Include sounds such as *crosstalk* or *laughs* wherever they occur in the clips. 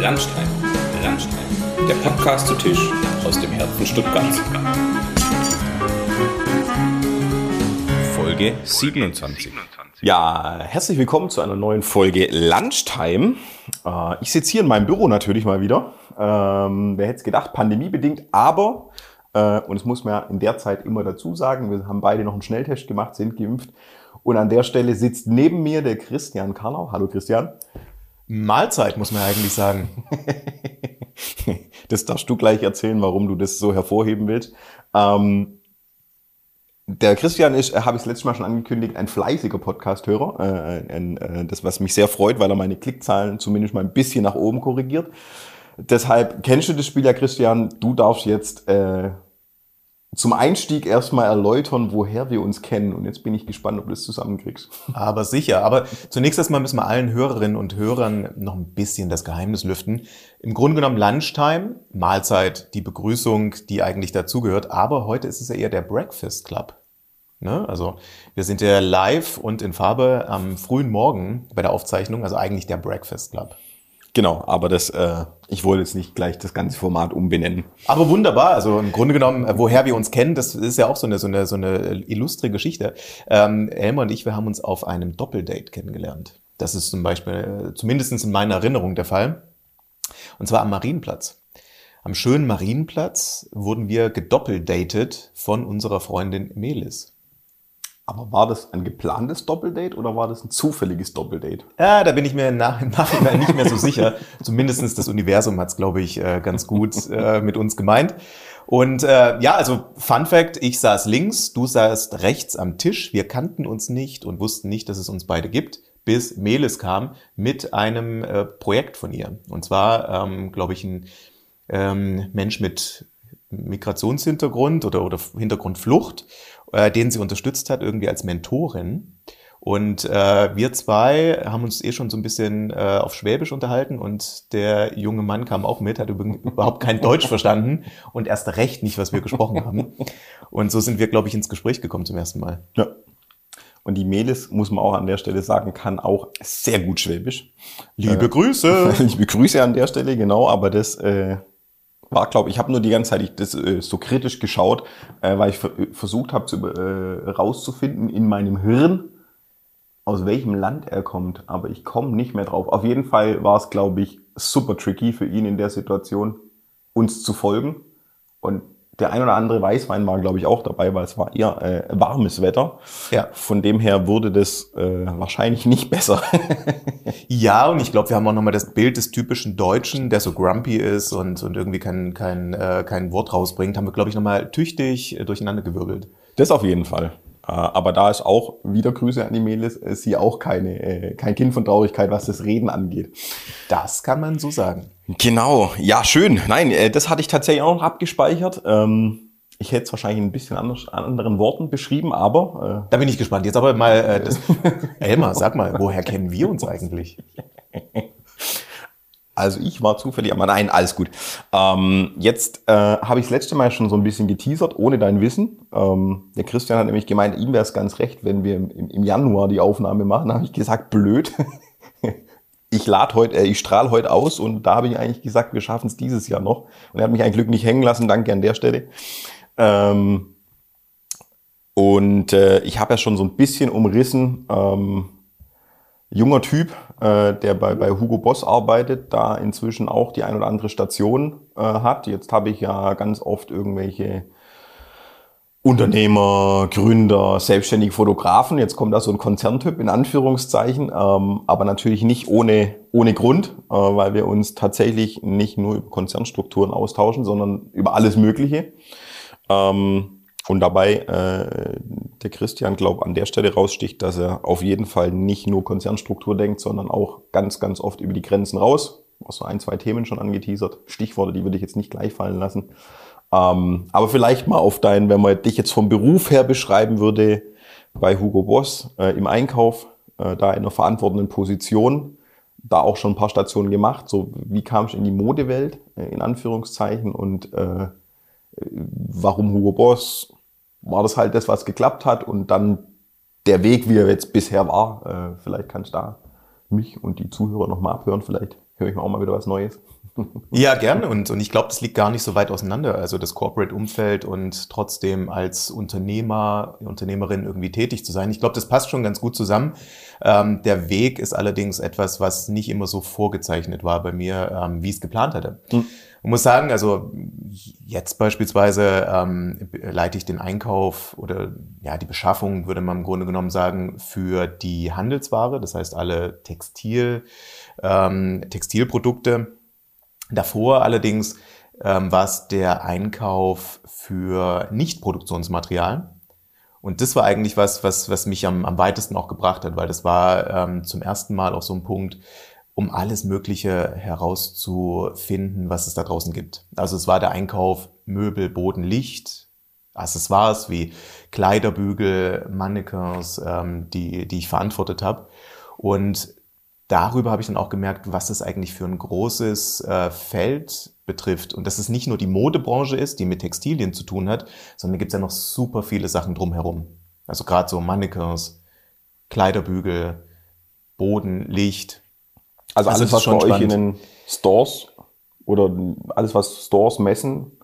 Landstein, Landstein, der Podcast zu Tisch aus dem Herzen Stuttgarts. Folge 27. Ja, herzlich willkommen zu einer neuen Folge Lunchtime. Äh, ich sitze hier in meinem Büro natürlich mal wieder. Ähm, wer hätte es gedacht, pandemiebedingt, aber, äh, und es muss man ja in der Zeit immer dazu sagen, wir haben beide noch einen Schnelltest gemacht, sind geimpft. Und an der Stelle sitzt neben mir der Christian Karlau. Hallo Christian. Mahlzeit, muss man eigentlich sagen. *laughs* das darfst du gleich erzählen, warum du das so hervorheben willst. Ähm, der Christian ist, äh, habe ich das letzte Mal schon angekündigt, ein fleißiger Podcast-Hörer. Äh, äh, das, was mich sehr freut, weil er meine Klickzahlen zumindest mal ein bisschen nach oben korrigiert. Deshalb kennst du das Spiel ja, Christian. Du darfst jetzt äh, zum Einstieg erstmal erläutern, woher wir uns kennen. Und jetzt bin ich gespannt, ob du das zusammenkriegst. *laughs* Aber sicher. Aber zunächst erstmal müssen wir allen Hörerinnen und Hörern noch ein bisschen das Geheimnis lüften. Im Grunde genommen Lunchtime, Mahlzeit, die Begrüßung, die eigentlich dazugehört. Aber heute ist es ja eher der Breakfast Club. Ne? Also wir sind ja live und in Farbe am frühen Morgen bei der Aufzeichnung, also eigentlich der Breakfast Club. Genau, aber das, äh, ich wollte jetzt nicht gleich das ganze Format umbenennen. Aber wunderbar, also im Grunde genommen, äh, woher wir uns kennen, das ist ja auch so eine, so eine, so eine illustre Geschichte. Ähm, Elmar und ich, wir haben uns auf einem Doppeldate kennengelernt. Das ist zum Beispiel, äh, zumindest in meiner Erinnerung der Fall. Und zwar am Marienplatz. Am schönen Marienplatz wurden wir gedoppeldatet von unserer Freundin Melis. Aber war das ein geplantes Doppeldate oder war das ein zufälliges Doppeldate? Ja, da bin ich mir nach, im Nachhinein nicht mehr so sicher. *laughs* Zumindestens das Universum hat es, glaube ich, äh, ganz gut äh, mit uns gemeint. Und äh, ja, also Fun Fact, ich saß links, du saßt rechts am Tisch. Wir kannten uns nicht und wussten nicht, dass es uns beide gibt, bis Melis kam mit einem äh, Projekt von ihr. Und zwar, ähm, glaube ich, ein ähm, Mensch mit Migrationshintergrund oder, oder Hintergrund Flucht äh, den sie unterstützt hat, irgendwie als Mentorin. Und äh, wir zwei haben uns eh schon so ein bisschen äh, auf Schwäbisch unterhalten und der junge Mann kam auch mit, hat *laughs* überhaupt kein Deutsch verstanden und erst recht nicht, was wir gesprochen haben. Und so sind wir, glaube ich, ins Gespräch gekommen zum ersten Mal. Ja. Und die Melis, muss man auch an der Stelle sagen, kann auch sehr gut Schwäbisch. Liebe äh, Grüße! *laughs* Liebe Grüße an der Stelle, genau, aber das äh, war, glaube ich, habe nur die ganze Zeit ich, das äh, so kritisch geschaut, äh, weil ich versucht habe, äh, rauszufinden in meinem Hirn, aus welchem Land er kommt. Aber ich komme nicht mehr drauf. Auf jeden Fall war es, glaube ich, super tricky für ihn in der Situation, uns zu folgen. Und der ein oder andere Weißwein war, glaube ich, auch dabei, weil es war eher äh, warmes Wetter. Ja. Von dem her wurde das äh, wahrscheinlich nicht *laughs* besser. ja, und ich glaube, wir haben auch nochmal das Bild des typischen Deutschen, der so grumpy ist und, und irgendwie kein, kein, äh, kein Wort rausbringt, haben wir, glaube ich, nochmal tüchtig äh, durcheinander gewirbelt. Das auf jeden Fall. Äh, aber da ist auch, wieder Grüße an die Melis, ist sie auch keine, äh, kein Kind von Traurigkeit, was das Reden angeht. Das kann man so sagen. Genau, ja, schön. Nein, äh, das hatte ich tatsächlich auch noch abgespeichert. Ähm, ich hätte es wahrscheinlich ein bisschen anders, an anderen Worten beschrieben, aber. Äh da bin ich gespannt. Jetzt aber mal, äh, das, *laughs* Elmar, sag mal, woher kennen wir uns eigentlich? *laughs* Also ich war zufällig, aber nein, alles gut. Ähm, jetzt äh, habe ich das letzte Mal schon so ein bisschen geteasert, ohne dein Wissen. Ähm, der Christian hat nämlich gemeint, ihm wäre es ganz recht, wenn wir im, im Januar die Aufnahme machen. Da habe ich gesagt, blöd. *laughs* ich lade heute, äh, ich strahle heute aus und da habe ich eigentlich gesagt, wir schaffen es dieses Jahr noch. Und er hat mich ein Glück nicht hängen lassen, danke an der Stelle. Ähm, und äh, ich habe ja schon so ein bisschen umrissen, ähm, junger Typ, äh, der bei, bei Hugo Boss arbeitet, da inzwischen auch die ein oder andere Station äh, hat. Jetzt habe ich ja ganz oft irgendwelche Unternehmer, Gründer, selbstständige Fotografen. Jetzt kommt da so ein Konzerntyp in Anführungszeichen, ähm, aber natürlich nicht ohne, ohne Grund, äh, weil wir uns tatsächlich nicht nur über Konzernstrukturen austauschen, sondern über alles Mögliche. Ähm, und dabei äh, der Christian, glaube an der Stelle raussticht, dass er auf jeden Fall nicht nur Konzernstruktur denkt, sondern auch ganz, ganz oft über die Grenzen raus. Auch so ein, zwei Themen schon angeteasert. Stichworte, die würde ich jetzt nicht gleich fallen lassen. Ähm, aber vielleicht mal auf deinen, wenn man dich jetzt vom Beruf her beschreiben würde, bei Hugo Boss äh, im Einkauf, äh, da in einer verantwortenden Position, da auch schon ein paar Stationen gemacht. So, wie kamst du in die Modewelt, äh, in Anführungszeichen, und äh, warum Hugo Boss? War das halt das, was geklappt hat und dann der Weg, wie er jetzt bisher war. Äh, vielleicht kannst du da mich und die Zuhörer nochmal abhören. Vielleicht höre ich mal auch mal wieder was Neues. *laughs* Ja, gerne. Und, und ich glaube, das liegt gar nicht so weit auseinander. Also das Corporate-Umfeld und trotzdem als Unternehmer, Unternehmerin irgendwie tätig zu sein. Ich glaube, das passt schon ganz gut zusammen. Ähm, der Weg ist allerdings etwas, was nicht immer so vorgezeichnet war bei mir, ähm, wie ich es geplant hatte. Hm. Ich muss sagen, also jetzt beispielsweise ähm, leite ich den Einkauf oder ja die Beschaffung, würde man im Grunde genommen sagen, für die Handelsware, das heißt alle Textil, ähm, Textilprodukte Davor allerdings ähm, war es der Einkauf für Nichtproduktionsmaterial. Und das war eigentlich was, was, was mich am, am weitesten auch gebracht hat, weil das war ähm, zum ersten Mal auch so ein Punkt, um alles Mögliche herauszufinden, was es da draußen gibt. Also es war der Einkauf Möbel, Boden, Licht, Accessoires wie Kleiderbügel, Mannequins, ähm, die, die ich verantwortet habe. Und darüber habe ich dann auch gemerkt, was es eigentlich für ein großes äh, Feld betrifft. Und dass es nicht nur die Modebranche ist, die mit Textilien zu tun hat, sondern gibt es ja noch super viele Sachen drumherum. Also gerade so Mannequins, Kleiderbügel, Boden, Licht. Also, also alles, was bei euch in den Stores oder alles, was Stores messen,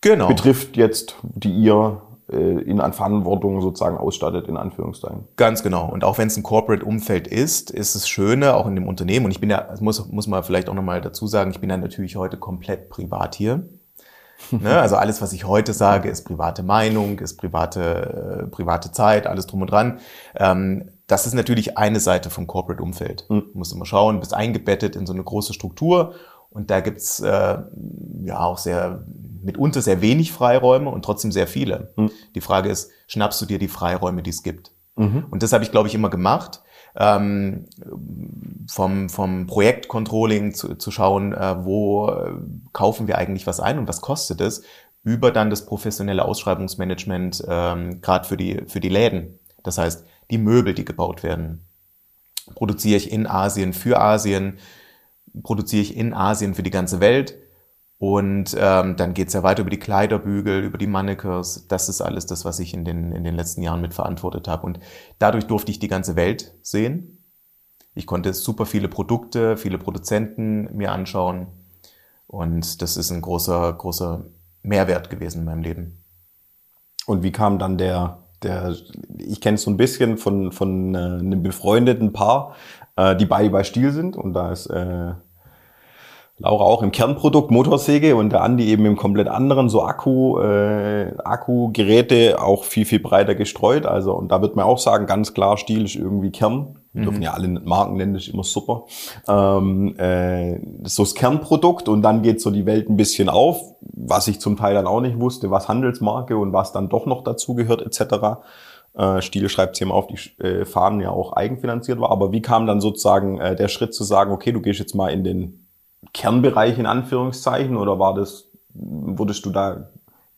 genau. betrifft jetzt, die ihr äh, in an Verantwortung sozusagen ausstattet, in Anführungszeichen. Ganz genau. Und auch wenn es ein Corporate-Umfeld ist, ist es Schöne, auch in dem Unternehmen, und ich bin ja, muss, muss man vielleicht auch nochmal dazu sagen, ich bin ja natürlich heute komplett privat hier. *laughs* ne? Also alles, was ich heute sage, ist private Meinung, ist private, äh, private Zeit, alles drum und dran. Ähm, das ist natürlich eine Seite vom Corporate-Umfeld. Mhm. Du musst immer schauen, bist eingebettet in so eine große Struktur und da gibt's äh, ja auch sehr mitunter sehr wenig Freiräume und trotzdem sehr viele. Mhm. Die Frage ist, schnappst du dir die Freiräume, die es gibt? Mhm. Und das habe ich, glaube ich, immer gemacht. Ähm, vom, vom Projektcontrolling zu, zu schauen, äh, wo äh, kaufen wir eigentlich was ein und was kostet es, über dann das professionelle Ausschreibungsmanagement, ähm, gerade für die, für die Läden. Das heißt, die Möbel, die gebaut werden, produziere ich in Asien für Asien, produziere ich in Asien für die ganze Welt und ähm, dann geht's ja weiter über die Kleiderbügel, über die Mannequins. Das ist alles das, was ich in den, in den letzten Jahren mitverantwortet habe. Und dadurch durfte ich die ganze Welt sehen. Ich konnte super viele Produkte, viele Produzenten mir anschauen. Und das ist ein großer, großer Mehrwert gewesen in meinem Leben. Und wie kam dann der, der ich kenne es so ein bisschen von, von äh, einem befreundeten Paar, äh, die beide bei Stiel sind. Und da ist äh, Laura auch im Kernprodukt Motorsäge und der Andi eben im komplett anderen, so Akku, äh, Akkugeräte auch viel, viel breiter gestreut. Also, und da wird man auch sagen, ganz klar, Stil ist irgendwie Kern. Wir mhm. dürfen ja alle Marken nennen, das ist immer super. Ähm, äh, so das Kernprodukt und dann geht so die Welt ein bisschen auf, was ich zum Teil dann auch nicht wusste, was Handelsmarke und was dann doch noch dazu gehört, etc. Äh, Stiel schreibt hier mal auf, die äh, Fahnen ja auch eigenfinanziert war. Aber wie kam dann sozusagen äh, der Schritt zu sagen, okay, du gehst jetzt mal in den Kernbereich in Anführungszeichen oder war das, wurdest du da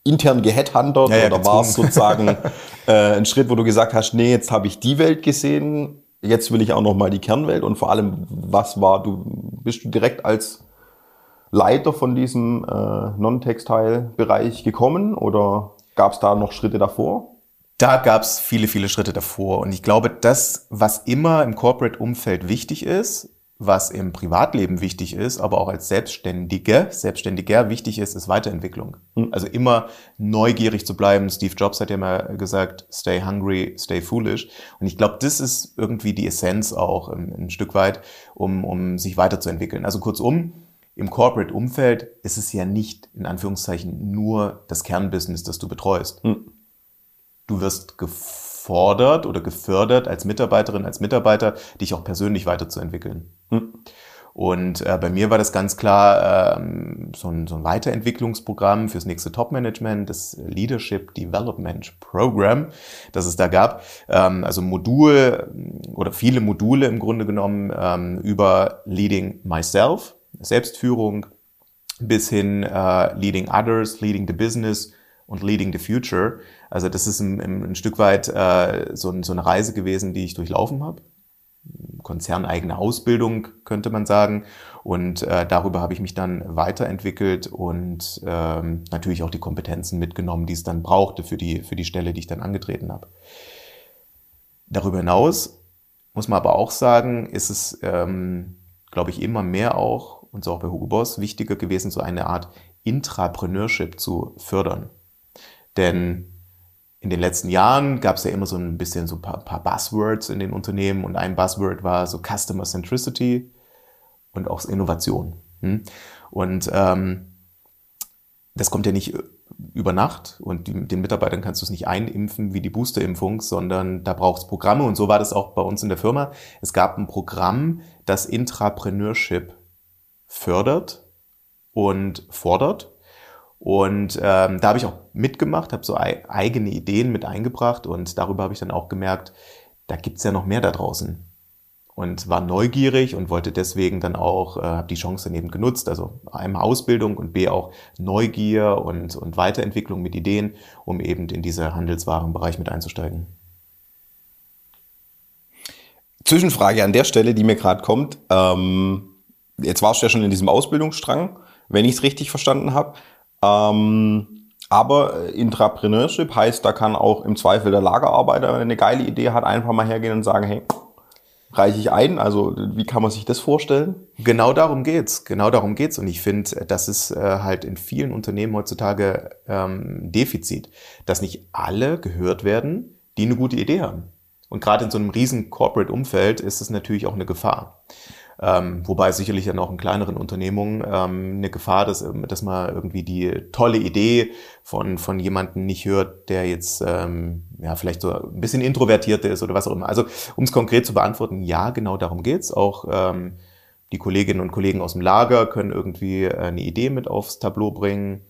intern geheadhuntert ja, ja, oder war es sozusagen *laughs* äh, ein Schritt, wo du gesagt hast, nee, jetzt habe ich die Welt gesehen, jetzt will ich auch noch mal die Kernwelt und vor allem, was war du, bist du direkt als Leiter von diesem äh, Non-Textile-Bereich gekommen oder gab es da noch Schritte davor? Da gab es viele, viele Schritte davor. Und ich glaube, das, was immer im Corporate-Umfeld wichtig ist, was im Privatleben wichtig ist, aber auch als Selbstständige, Selbstständiger wichtig ist, ist Weiterentwicklung. Mhm. Also immer neugierig zu bleiben. Steve Jobs hat ja mal gesagt, stay hungry, stay foolish. Und ich glaube, das ist irgendwie die Essenz auch ein, ein Stück weit, um, um sich weiterzuentwickeln. Also kurzum, im Corporate-Umfeld ist es ja nicht in Anführungszeichen nur das Kernbusiness, das du betreust. Mhm. Du wirst gefordert oder gefördert als Mitarbeiterin, als Mitarbeiter, dich auch persönlich weiterzuentwickeln. Hm. Und äh, bei mir war das ganz klar ähm, so, ein, so ein Weiterentwicklungsprogramm fürs nächste Top-Management, das Leadership Development Program, das es da gab. Ähm, also Modul oder viele Module im Grunde genommen ähm, über Leading Myself, Selbstführung, bis hin äh, Leading Others, Leading the Business und Leading the Future. Also das ist ein, ein Stück weit äh, so, so eine Reise gewesen, die ich durchlaufen habe konzerneigene Ausbildung, könnte man sagen. Und äh, darüber habe ich mich dann weiterentwickelt und ähm, natürlich auch die Kompetenzen mitgenommen, die es dann brauchte für die, für die Stelle, die ich dann angetreten habe. Darüber hinaus muss man aber auch sagen, ist es ähm, glaube ich, immer mehr auch, und so auch bei Hugo Boss, wichtiger gewesen, so eine Art Intrapreneurship zu fördern. Denn in den letzten Jahren gab es ja immer so ein bisschen so ein paar, paar, Buzzwords in den Unternehmen und ein Buzzword war so Customer Centricity und auch Innovation. Hm? Und ähm, das kommt ja nicht über Nacht und die, den Mitarbeitern kannst du es nicht einimpfen wie die Boosterimpfung, sondern da braucht es Programme und so war das auch bei uns in der Firma. Es gab ein Programm, das Intrapreneurship fördert und fordert und ähm, da habe ich auch mitgemacht, habe so eigene Ideen mit eingebracht und darüber habe ich dann auch gemerkt, da gibt's ja noch mehr da draußen. Und war neugierig und wollte deswegen dann auch, äh, habe die Chance dann eben genutzt, also einmal Ausbildung und B auch Neugier und, und Weiterentwicklung mit Ideen, um eben in diese Handelswarenbereich mit einzusteigen. Zwischenfrage an der Stelle, die mir gerade kommt. Ähm, jetzt warst du ja schon in diesem Ausbildungsstrang, wenn ich es richtig verstanden habe. Ähm, aber Intrapreneurship heißt, da kann auch im Zweifel der Lagerarbeiter, wenn er eine geile Idee hat, einfach mal hergehen und sagen, hey, reiche ich ein? Also wie kann man sich das vorstellen? Genau darum geht's. Genau darum geht's. Und ich finde, das ist äh, halt in vielen Unternehmen heutzutage ähm, Defizit, dass nicht alle gehört werden, die eine gute Idee haben. Und gerade in so einem riesen Corporate-Umfeld ist es natürlich auch eine Gefahr. Ähm, wobei sicherlich dann auch in kleineren Unternehmungen ähm, eine Gefahr, dass, dass man irgendwie die tolle Idee von, von jemandem nicht hört, der jetzt ähm, ja vielleicht so ein bisschen introvertiert ist oder was auch immer. Also um es konkret zu beantworten, ja, genau darum geht's. Auch ähm, die Kolleginnen und Kollegen aus dem Lager können irgendwie eine Idee mit aufs Tableau bringen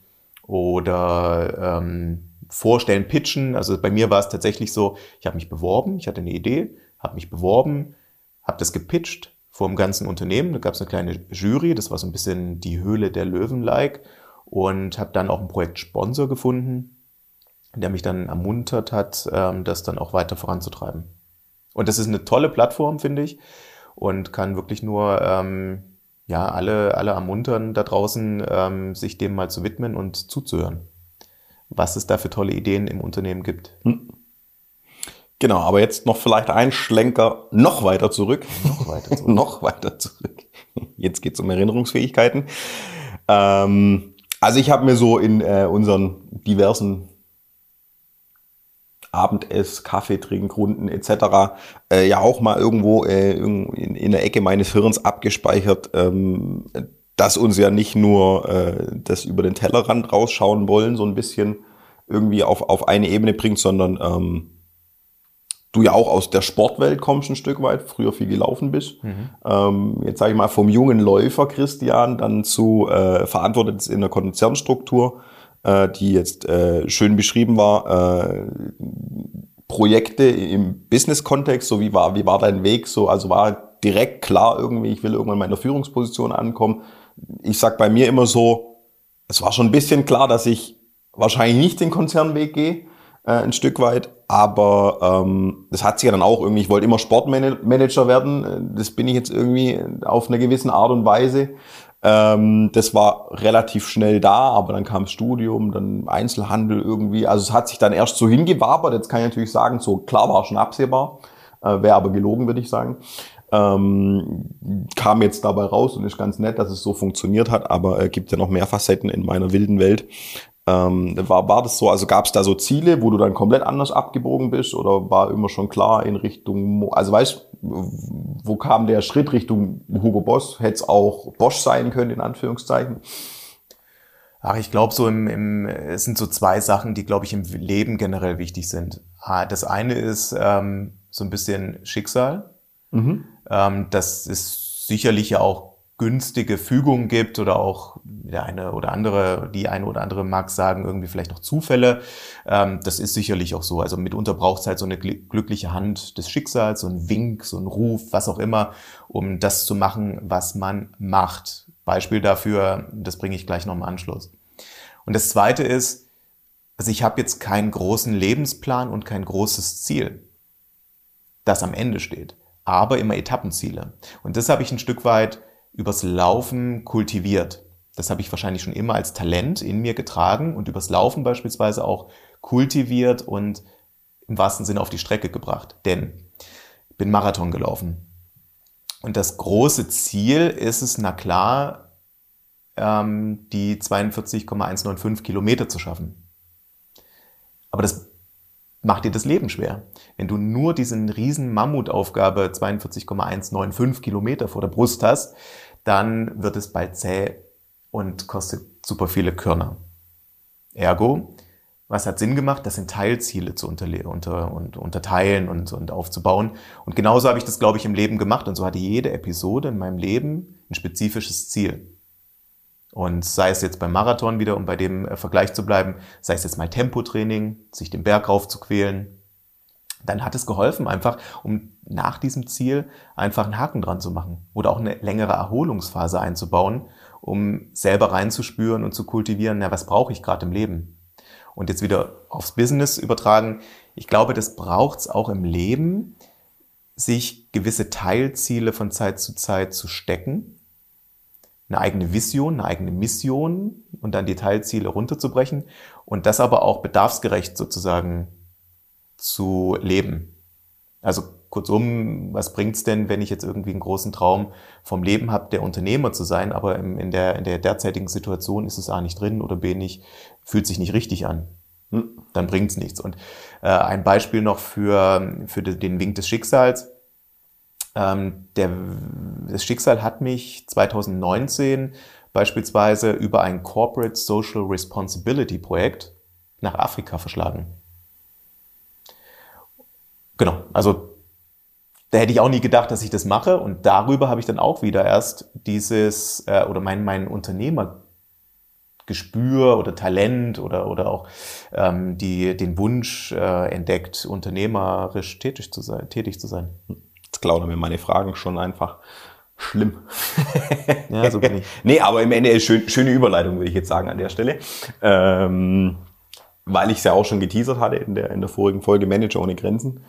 oder ähm, vorstellen, pitchen. Also bei mir war es tatsächlich so, ich habe mich beworben, ich hatte eine Idee, habe mich beworben, habe das gepitcht vor dem ganzen Unternehmen. Da gab es eine kleine Jury, das war so ein bisschen die Höhle der Löwen-like und habe dann auch einen Projektsponsor gefunden, der mich dann ermuntert hat, ähm, das dann auch weiter voranzutreiben. Und das ist eine tolle Plattform, finde ich, und kann wirklich nur ähm, ja alle alle ermuntern da draußen, ähm, sich dem mal zu widmen und zuzuhören, was es da für tolle Ideen im Unternehmen gibt. Hm. Genau, aber jetzt noch vielleicht ein Schlenker noch weiter zurück. *laughs* Noch weiter zurück. noch weiter zurück. Jetzt geht's um Erinnerungsfähigkeiten. Ähm, also ich habe mir so in äh, unseren diversen Abendess, Kaffeetrinkrunden etc. Äh, ja auch mal irgendwo äh, in, in der Ecke meines Hirns abgespeichert, ähm, dass uns ja nicht nur äh, das über den Tellerrand rausschauen wollen, so ein bisschen irgendwie auf, auf eine Ebene bringt, sondern ähm, du ja auch aus der Sportwelt kommst ein Stück weit, früher viel gelaufen bist. Mhm. Ähm, jetzt sage ich mal vom jungen Läufer Christian dann zu äh, verantwortet in der Konzernstruktur, äh, die jetzt äh, schön beschrieben war. Äh, Projekte im Business-Kontext, so wie war, wie war dein Weg? So, also war direkt klar irgendwie, ich will irgendwann in meiner Führungsposition ankommen. Ich sag bei mir immer so, es war schon ein bisschen klar, dass ich wahrscheinlich nicht den Konzernweg gehe äh, ein Stück weit. Aber ähm, das hat sich ja dann auch irgendwie, ich wollte immer Sportmanager werden. Das bin ich jetzt irgendwie auf eine gewisse Art und Weise. Ähm, das war relativ schnell da, aber dann kam Studium, dann Einzelhandel irgendwie. Also es hat sich dann erst so hingewabert. Jetzt kann ich natürlich sagen, so klar war schon absehbar. Äh, Wäre aber gelogen, würde ich sagen. Ähm, kam jetzt dabei raus und ist ganz nett, dass es so funktioniert hat, aber äh, gibt ja noch mehr Facetten in meiner wilden Welt. Ähm, war, war das so, also gab es da so Ziele, wo du dann komplett anders abgebogen bist oder war immer schon klar in Richtung, also weißt wo kam der Schritt Richtung Hugo Boss? Hätte es auch Bosch sein können, in Anführungszeichen? Ach, ich glaube, so im, im, es sind so zwei Sachen, die, glaube ich, im Leben generell wichtig sind. Das eine ist ähm, so ein bisschen Schicksal. Mhm. Ähm, das ist sicherlich ja auch günstige Fügung gibt oder auch der eine oder andere, die eine oder andere mag sagen, irgendwie vielleicht noch Zufälle. Ähm, das ist sicherlich auch so. Also mitunter braucht es halt so eine glückliche Hand des Schicksals, so ein Wink, so ein Ruf, was auch immer, um das zu machen, was man macht. Beispiel dafür, das bringe ich gleich noch im Anschluss. Und das Zweite ist, also ich habe jetzt keinen großen Lebensplan und kein großes Ziel, das am Ende steht, aber immer Etappenziele. Und das habe ich ein Stück weit übers Laufen kultiviert. Das habe ich wahrscheinlich schon immer als Talent in mir getragen und übers Laufen beispielsweise auch kultiviert und im wahrsten Sinne auf die Strecke gebracht. Denn ich bin Marathon gelaufen. Und das große Ziel ist es, na klar, ähm, die 42,195 Kilometer zu schaffen. Aber das macht dir das Leben schwer. Wenn du nur diesen riesen Mammutaufgabe 42,195 Kilometer vor der Brust hast, dann wird es bald zäh und kostet super viele Körner. Ergo, was hat Sinn gemacht? Das sind Teilziele zu unter, unter, und, unterteilen und, und aufzubauen. Und genauso habe ich das, glaube ich, im Leben gemacht. Und so hatte jede Episode in meinem Leben ein spezifisches Ziel. Und sei es jetzt beim Marathon wieder, um bei dem äh, Vergleich zu bleiben, sei es jetzt mal Tempotraining, sich den Berg rauf zu quälen, dann hat es geholfen, einfach, um nach diesem Ziel einfach einen Haken dran zu machen oder auch eine längere Erholungsphase einzubauen, um selber reinzuspüren und zu kultivieren, na, was brauche ich gerade im Leben? Und jetzt wieder aufs Business übertragen. Ich glaube, das braucht es auch im Leben, sich gewisse Teilziele von Zeit zu Zeit zu stecken, eine eigene Vision, eine eigene Mission und dann die Teilziele runterzubrechen und das aber auch bedarfsgerecht sozusagen zu leben. Also kurzum, was bringt's denn, wenn ich jetzt irgendwie einen großen Traum vom Leben habe, der Unternehmer zu sein, aber in der, in der derzeitigen Situation ist es A nicht drin oder B nicht, fühlt sich nicht richtig an. Hm, dann bringt's nichts. Und äh, ein Beispiel noch für, für den Wink des Schicksals. Ähm, der, das Schicksal hat mich 2019 beispielsweise über ein Corporate Social Responsibility Projekt nach Afrika verschlagen. Genau, also da hätte ich auch nie gedacht, dass ich das mache. Und darüber habe ich dann auch wieder erst dieses äh, oder mein, mein Unternehmergespür oder Talent oder, oder auch ähm, die, den Wunsch äh, entdeckt, unternehmerisch tätig zu sein. Tätig zu sein. Jetzt klauen mir meine Fragen schon einfach. Schlimm. *laughs* ja, so bin ich. *laughs* nee, aber im Ende ist schön, schöne Überleitung, würde ich jetzt sagen, an der Stelle. Ähm, weil ich es ja auch schon geteasert hatte in der, in der vorigen Folge Manager ohne Grenzen.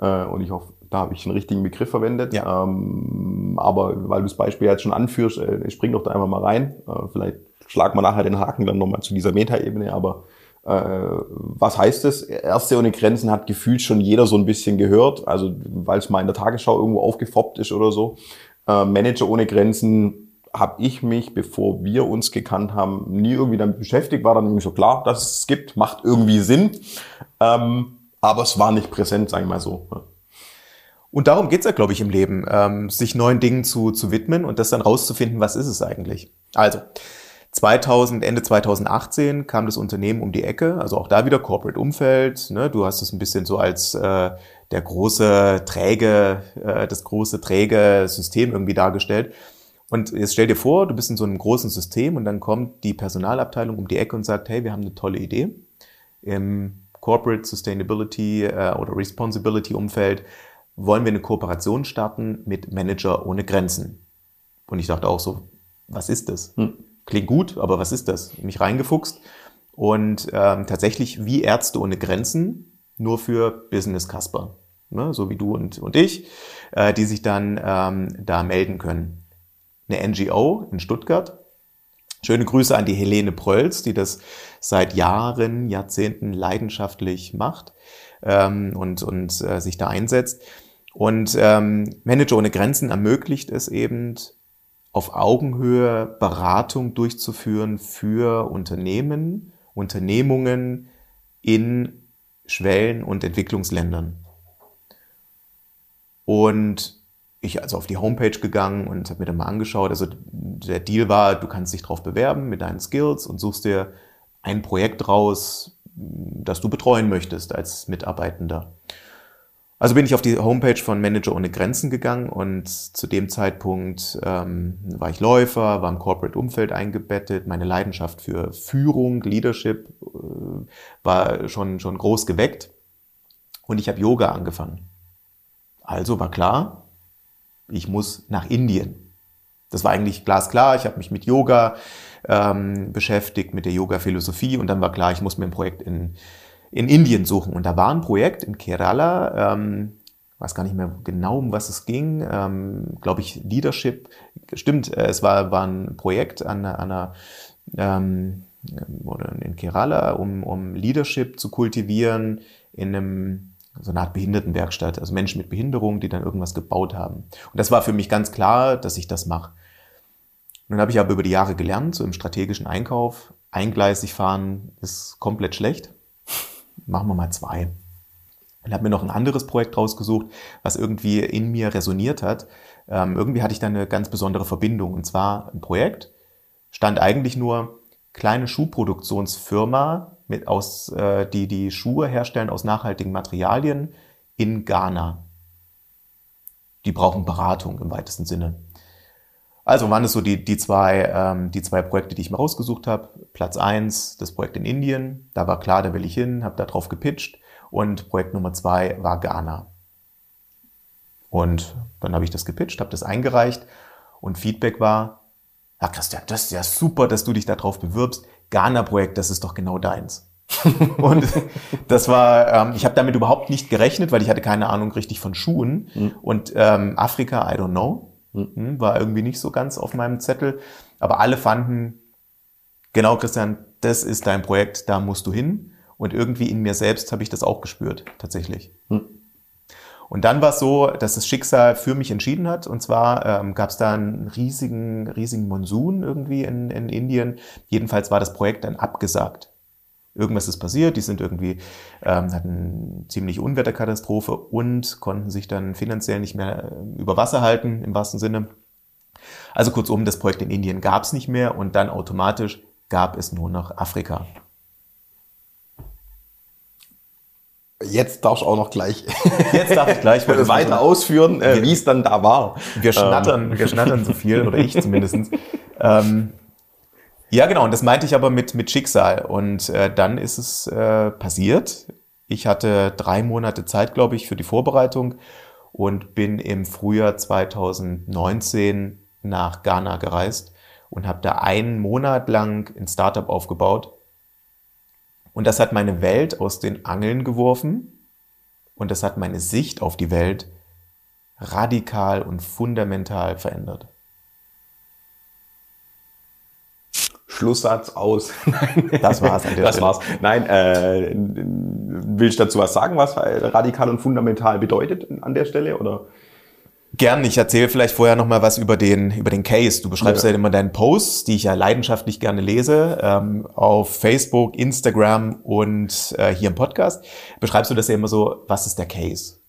Äh, und ich hoffe, da habe ich den richtigen Begriff verwendet. Ja. Ähm, aber weil du das Beispiel jetzt schon anführst, äh, ich spring doch da einfach mal rein. Äh, vielleicht schlag mal nachher den Haken dann nochmal zu dieser Metaebene. Aber äh, was heißt es? Ärzte ohne Grenzen hat gefühlt schon jeder so ein bisschen gehört. Also weil es mal in der Tagesschau irgendwo aufgefoppt ist oder so. Äh, Manager ohne Grenzen habe ich mich, bevor wir uns gekannt haben, nie irgendwie damit beschäftigt. War dann irgendwie so klar, dass es gibt, macht irgendwie Sinn. Ähm, aber es war nicht präsent, sagen wir mal so. Und darum geht's ja, glaube ich, im Leben, ähm, sich neuen Dingen zu, zu widmen und das dann rauszufinden, was ist es eigentlich. Also, 2000, Ende 2018 kam das Unternehmen um die Ecke, also auch da wieder Corporate Umfeld. Ne? Du hast es ein bisschen so als äh, der große träge, äh, das große träge System irgendwie dargestellt. Und jetzt stell dir vor, du bist in so einem großen System und dann kommt die Personalabteilung um die Ecke und sagt, hey, wir haben eine tolle Idee. Im Corporate Sustainability äh, oder Responsibility Umfeld wollen wir eine Kooperation starten mit Manager ohne Grenzen. Und ich dachte auch so, was ist das? Hm. Klingt gut, aber was ist das? Mich reingefuchst und ähm, tatsächlich wie Ärzte ohne Grenzen, nur für Business Casper, ne? so wie du und, und ich, äh, die sich dann ähm, da melden können. Eine NGO in Stuttgart, Schöne Grüße an die Helene Prölz, die das seit Jahren, Jahrzehnten leidenschaftlich macht ähm, und, und äh, sich da einsetzt. Und ähm, Manager ohne Grenzen ermöglicht es eben, auf Augenhöhe Beratung durchzuführen für Unternehmen, Unternehmungen in Schwellen- und Entwicklungsländern. Und ich also auf die Homepage gegangen und habe mir dann mal angeschaut. Also der Deal war, du kannst dich drauf bewerben mit deinen Skills und suchst dir ein Projekt raus, das du betreuen möchtest als Mitarbeitender. Also bin ich auf die Homepage von Manager ohne Grenzen gegangen und zu dem Zeitpunkt ähm, war ich Läufer, war im Corporate-Umfeld eingebettet. Meine Leidenschaft für Führung, Leadership äh, war schon, schon groß geweckt und ich habe Yoga angefangen. Also war klar, ich muss nach Indien. Das war eigentlich glasklar. Ich habe mich mit Yoga ähm, beschäftigt, mit der Yoga-Philosophie und dann war klar, ich muss mir ein Projekt in, in Indien suchen. Und da war ein Projekt in Kerala, ähm, weiß gar nicht mehr genau, um was es ging, ähm, glaube ich, Leadership. Stimmt, äh, es war, war ein Projekt an, einer ähm, in Kerala, um, um Leadership zu kultivieren in einem so eine Art Behindertenwerkstatt, also Menschen mit Behinderung, die dann irgendwas gebaut haben. Und das war für mich ganz klar, dass ich das mache. Nun habe ich aber über die Jahre gelernt, so im strategischen Einkauf, eingleisig fahren ist komplett schlecht. Machen wir mal zwei. Und habe mir noch ein anderes Projekt rausgesucht, was irgendwie in mir resoniert hat. Ähm, irgendwie hatte ich da eine ganz besondere Verbindung. Und zwar ein Projekt, stand eigentlich nur kleine Schuhproduktionsfirma, mit aus, äh, die die Schuhe herstellen aus nachhaltigen Materialien in Ghana. Die brauchen Beratung im weitesten Sinne. Also waren es so die, die, zwei, ähm, die zwei Projekte, die ich mir rausgesucht habe. Platz eins das Projekt in Indien. Da war klar, da will ich hin, habe da drauf gepitcht. Und Projekt Nummer zwei war Ghana. Und dann habe ich das gepitcht, habe das eingereicht und Feedback war, ja Christian, das ist ja super, dass du dich da drauf bewirbst. Ghana-Projekt, das ist doch genau deins. *laughs* und das war, ähm, ich habe damit überhaupt nicht gerechnet, weil ich hatte keine Ahnung richtig von Schuhen. Mhm. Und ähm, Afrika, I don't know, mhm. war irgendwie nicht so ganz auf meinem Zettel. Aber alle fanden, genau Christian, das ist dein Projekt, da musst du hin. Und irgendwie in mir selbst habe ich das auch gespürt, tatsächlich. Mhm. Und dann war es so, dass das Schicksal für mich entschieden hat. Und zwar ähm, gab es da einen riesigen, riesigen Monsun irgendwie in, in Indien. Jedenfalls war das Projekt dann abgesagt. Irgendwas ist passiert, die sind irgendwie, ähm, hatten ziemlich Unwetterkatastrophe und konnten sich dann finanziell nicht mehr äh, über Wasser halten, im wahrsten Sinne. Also kurzum, das Projekt in Indien gab es nicht mehr und dann automatisch gab es nur noch Afrika. Jetzt darfst du auch noch gleich, *laughs* Jetzt darf ich gleich *laughs* weiter ausführen, äh, wie es dann da war. Wir schnattern, ähm. wir schnattern so viel, oder ich *laughs* zumindest. Ähm, ja, genau, und das meinte ich aber mit, mit Schicksal. Und äh, dann ist es äh, passiert. Ich hatte drei Monate Zeit, glaube ich, für die Vorbereitung und bin im Frühjahr 2019 nach Ghana gereist und habe da einen Monat lang ein Startup aufgebaut und das hat meine Welt aus den Angeln geworfen und das hat meine Sicht auf die Welt radikal und fundamental verändert. Schlusssatz aus. *laughs* das war's an der das war's. Nein, äh, willst du dazu was sagen, was radikal und fundamental bedeutet an der Stelle oder? Gern, ich erzähle vielleicht vorher noch mal was über den, über den Case. Du beschreibst ja, ja immer deinen Posts, die ich ja leidenschaftlich gerne lese, ähm, auf Facebook, Instagram und äh, hier im Podcast. Beschreibst du das ja immer so, was ist der Case?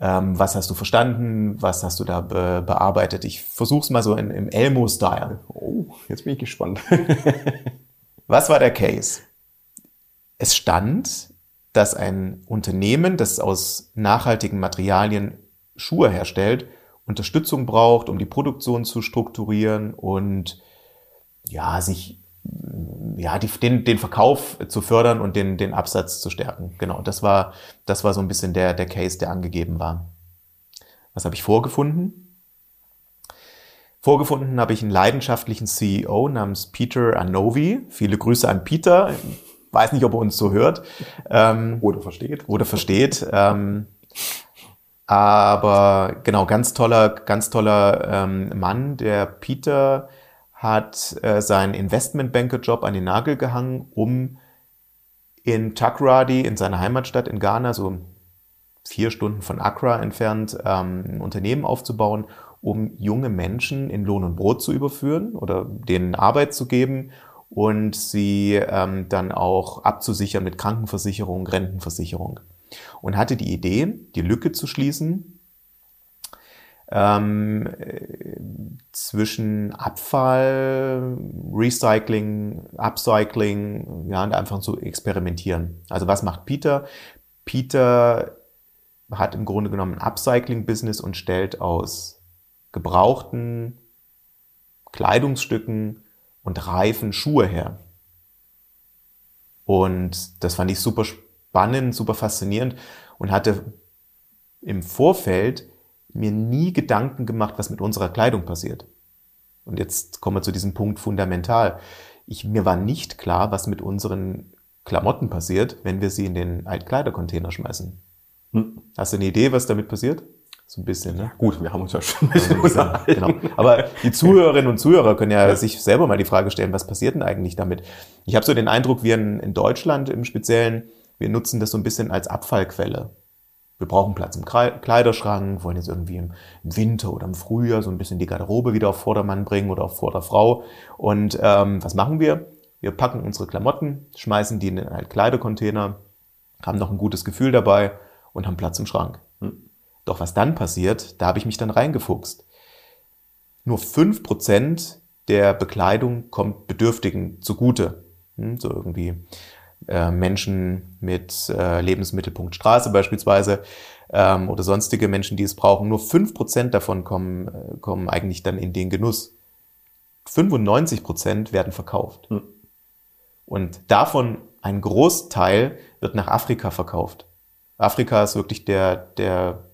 Ähm, was hast du verstanden? Was hast du da be bearbeitet? Ich versuch's mal so in, im Elmo-Style. Oh, jetzt bin ich gespannt. *laughs* was war der Case? Es stand, dass ein Unternehmen, das aus nachhaltigen Materialien Schuhe herstellt, Unterstützung braucht, um die Produktion zu strukturieren und ja, sich ja, die, den, den Verkauf zu fördern und den, den Absatz zu stärken. Genau, das war, das war so ein bisschen der, der Case, der angegeben war. Was habe ich vorgefunden? Vorgefunden habe ich einen leidenschaftlichen CEO namens Peter Anovi. Viele Grüße an Peter. Weiß nicht, ob er uns so hört. Ähm, oder versteht. Oder versteht. Ähm, aber genau, ganz toller, ganz toller ähm, Mann. Der Peter hat äh, seinen Investmentbanker-Job an den Nagel gehangen, um in Takrady, in seiner Heimatstadt in Ghana, so vier Stunden von Accra entfernt, ähm, ein Unternehmen aufzubauen, um junge Menschen in Lohn und Brot zu überführen oder denen Arbeit zu geben und sie ähm, dann auch abzusichern mit Krankenversicherung, Rentenversicherung. Und hatte die Idee, die Lücke zu schließen ähm, zwischen Abfall, Recycling, Upcycling, ja, und einfach zu experimentieren. Also was macht Peter? Peter hat im Grunde genommen ein Upcycling-Business und stellt aus gebrauchten Kleidungsstücken und Reifen Schuhe her. Und das fand ich super spannend spannend, super faszinierend und hatte im Vorfeld mir nie Gedanken gemacht, was mit unserer Kleidung passiert. Und jetzt kommen wir zu diesem Punkt fundamental. Ich, mir war nicht klar, was mit unseren Klamotten passiert, wenn wir sie in den Altkleidercontainer schmeißen. Hm. Hast du eine Idee, was damit passiert? So ein bisschen, ne? Gut, wir haben uns ja schon ein bisschen, bisschen genau. Aber die Zuhörerinnen und Zuhörer können ja, ja, sich selber mal die Frage stellen, was passiert denn eigentlich damit? Ich habe so den Eindruck, wir in, in Deutschland im Speziellen wir nutzen das so ein bisschen als Abfallquelle. Wir brauchen Platz im Kleiderschrank, wollen jetzt irgendwie im Winter oder im Frühjahr so ein bisschen die Garderobe wieder auf Vordermann bringen oder auf Vorderfrau. Und ähm, was machen wir? Wir packen unsere Klamotten, schmeißen die in den Kleidercontainer, haben noch ein gutes Gefühl dabei und haben Platz im Schrank. Hm. Doch was dann passiert, da habe ich mich dann reingefuchst. Nur fünf Prozent der Bekleidung kommt Bedürftigen zugute. Hm, so irgendwie äh, Menschen mit äh, Lebensmittelpunkt Straße beispielsweise ähm, oder sonstige Menschen, die es brauchen. Nur fünf Prozent davon kommen, äh, kommen eigentlich dann in den Genuss. 95 Prozent werden verkauft. Hm. Und davon ein Großteil wird nach Afrika verkauft. Afrika ist wirklich der, der,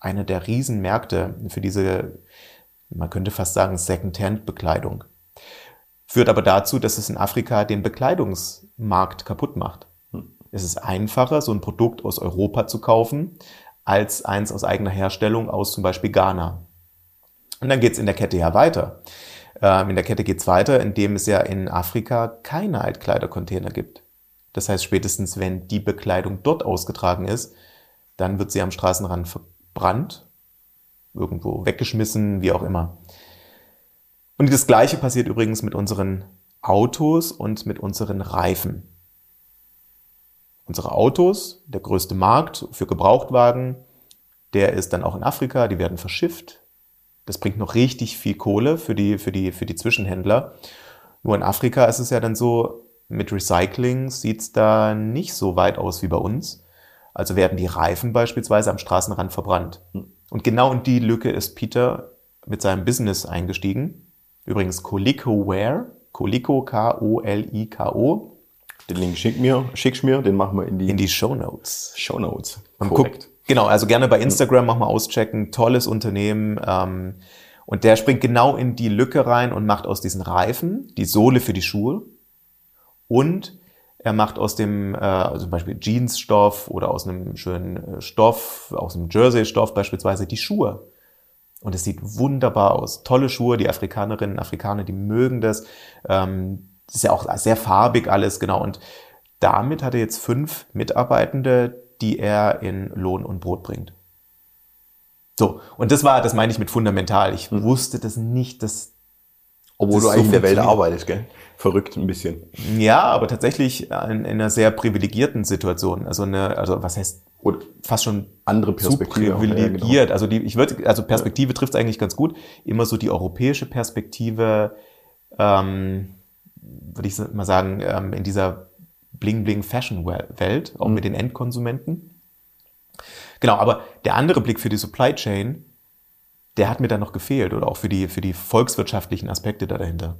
einer der Riesenmärkte für diese, man könnte fast sagen, Second-Hand-Bekleidung. Führt aber dazu, dass es in Afrika den Bekleidungsmarkt kaputt macht. Es ist einfacher, so ein Produkt aus Europa zu kaufen, als eins aus eigener Herstellung aus zum Beispiel Ghana. Und dann geht's in der Kette ja weiter. Ähm, in der Kette geht's weiter, indem es ja in Afrika keine Altkleidercontainer gibt. Das heißt, spätestens wenn die Bekleidung dort ausgetragen ist, dann wird sie am Straßenrand verbrannt, irgendwo weggeschmissen, wie auch immer. Und das Gleiche passiert übrigens mit unseren Autos und mit unseren Reifen. Unsere Autos, der größte Markt für Gebrauchtwagen, der ist dann auch in Afrika, die werden verschifft. Das bringt noch richtig viel Kohle für die, für die, für die Zwischenhändler. Nur in Afrika ist es ja dann so, mit Recycling sieht's da nicht so weit aus wie bei uns. Also werden die Reifen beispielsweise am Straßenrand verbrannt. Und genau in die Lücke ist Peter mit seinem Business eingestiegen. Übrigens Colico, K-O-L-I-K-O. Den Link schick mir, schickst mir, den machen wir in die, in die Show Notes. Show Notes. Guckt, genau, also gerne bei Instagram mach mal auschecken. Tolles Unternehmen. Ähm, und der springt genau in die Lücke rein und macht aus diesen Reifen die Sohle für die Schuhe. Und er macht aus dem, äh, also zum Beispiel Jeansstoff oder aus einem schönen äh, Stoff, aus einem Jersey-Stoff beispielsweise die Schuhe. Und es sieht wunderbar aus. Tolle Schuhe, die Afrikanerinnen und Afrikaner, die mögen das. Ähm, das ist ja auch sehr farbig alles, genau. Und damit hat er jetzt fünf Mitarbeitende, die er in Lohn und Brot bringt. So, und das war, das meine ich mit fundamental. Ich hm. wusste das nicht, dass. Obwohl das du eigentlich so in der Welt arbeitest, gell? Verrückt ein bisschen. Ja, aber tatsächlich in, in einer sehr privilegierten Situation. Also eine, also was heißt oder fast schon andere Perspektive. privilegiert. Ja, genau. Also die, ich würde, also Perspektive ja. trifft es eigentlich ganz gut. Immer so die europäische Perspektive, ähm, würde ich mal sagen, ähm, in dieser Bling-Bling-Fashion-Welt, auch mhm. mit den Endkonsumenten. Genau, aber der andere Blick für die Supply Chain, der hat mir dann noch gefehlt oder auch für die, für die volkswirtschaftlichen Aspekte da dahinter.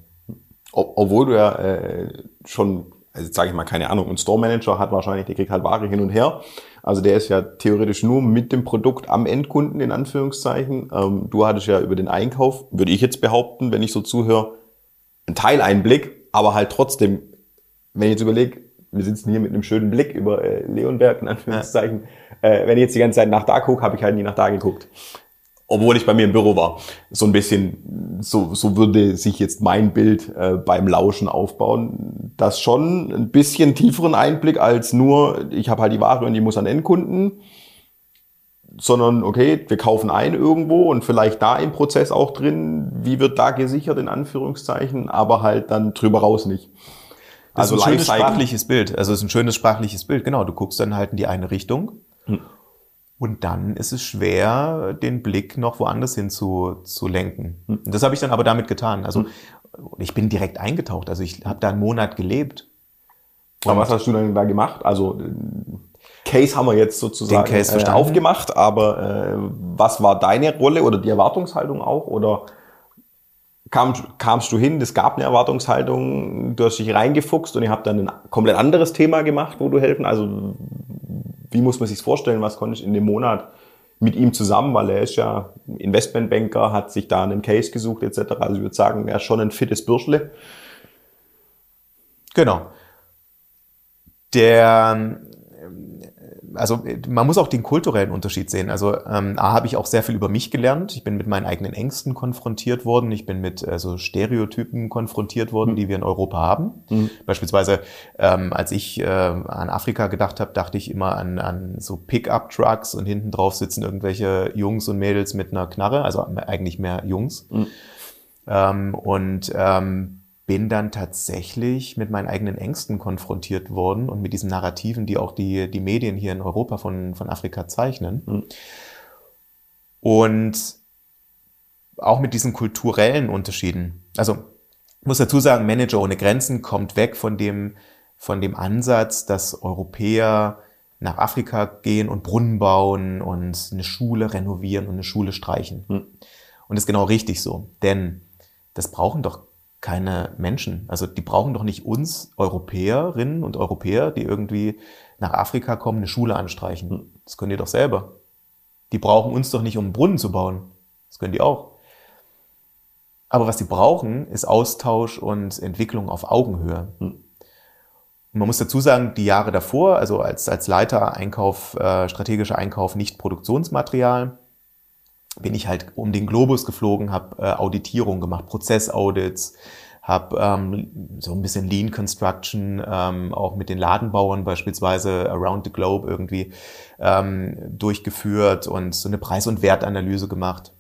Obwohl du ja äh, schon also sage ich mal, keine Ahnung, ein Store Manager hat wahrscheinlich, der kriegt halt Ware hin und her. Also der ist ja theoretisch nur mit dem Produkt am Endkunden, in Anführungszeichen. Ähm, du hattest ja über den Einkauf, würde ich jetzt behaupten, wenn ich so zuhöre, einen Teileinblick, aber halt trotzdem, wenn ich jetzt überlege, wir sitzen hier mit einem schönen Blick über äh, Leonberg, in Anführungszeichen. Ja. Äh, wenn ich jetzt die ganze Zeit nach da gucke, habe ich halt nie nach da geguckt obwohl ich bei mir im Büro war. So ein bisschen, so, so würde sich jetzt mein Bild äh, beim Lauschen aufbauen. Das schon ein bisschen tieferen Einblick als nur, ich habe halt die Ware und die muss an Endkunden, sondern okay, wir kaufen ein irgendwo und vielleicht da im Prozess auch drin, wie wird da gesichert in Anführungszeichen, aber halt dann drüber raus nicht. Das also ist ein schönes sprachliches Bild. Also es ist ein schönes sprachliches Bild. Genau, du guckst dann halt in die eine Richtung. Hm. Und dann ist es schwer, den Blick noch woanders hin zu, zu lenken. Und hm. das habe ich dann aber damit getan. Also hm. ich bin direkt eingetaucht. Also ich habe da einen Monat gelebt. Und aber was hast du dann da gemacht? Also Case haben wir jetzt sozusagen äh, aufgemacht, aber äh, was war deine Rolle oder die Erwartungshaltung auch? Oder kam, kamst du hin, es gab eine Erwartungshaltung, du hast dich reingefuchst und ihr habt dann ein komplett anderes Thema gemacht, wo du helfen? Also wie muss man sich vorstellen, was konnte ich in dem Monat mit ihm zusammen, weil er ist ja Investmentbanker, hat sich da einen Case gesucht etc. Also ich würde sagen, er ist schon ein fittes Bürschle. Genau. Der, also man muss auch den kulturellen Unterschied sehen. Also ähm, A habe ich auch sehr viel über mich gelernt. Ich bin mit meinen eigenen Ängsten konfrontiert worden. Ich bin mit also Stereotypen konfrontiert worden, mhm. die wir in Europa haben. Mhm. Beispielsweise, ähm, als ich äh, an Afrika gedacht habe, dachte ich immer an, an so Pickup-Trucks und hinten drauf sitzen irgendwelche Jungs und Mädels mit einer Knarre, also eigentlich mehr Jungs. Mhm. Ähm, und ähm, bin dann tatsächlich mit meinen eigenen Ängsten konfrontiert worden und mit diesen Narrativen, die auch die, die Medien hier in Europa von, von Afrika zeichnen. Mhm. Und auch mit diesen kulturellen Unterschieden. Also ich muss dazu sagen, Manager ohne Grenzen kommt weg von dem, von dem Ansatz, dass Europäer nach Afrika gehen und Brunnen bauen und eine Schule renovieren und eine Schule streichen. Mhm. Und das ist genau richtig so. Denn das brauchen doch keine Menschen. Also die brauchen doch nicht uns Europäerinnen und Europäer, die irgendwie nach Afrika kommen, eine Schule anstreichen. Das können die doch selber. Die brauchen uns doch nicht, um einen Brunnen zu bauen. Das können die auch. Aber was sie brauchen, ist Austausch und Entwicklung auf Augenhöhe. Und man muss dazu sagen, die Jahre davor, also als, als Leiter Einkauf, äh, strategischer Einkauf, nicht Produktionsmaterial, bin ich halt um den Globus geflogen, habe äh, Auditierung gemacht, Prozessaudits, habe ähm, so ein bisschen Lean Construction, ähm, auch mit den Ladenbauern beispielsweise around the globe irgendwie ähm, durchgeführt und so eine Preis- und Wertanalyse gemacht.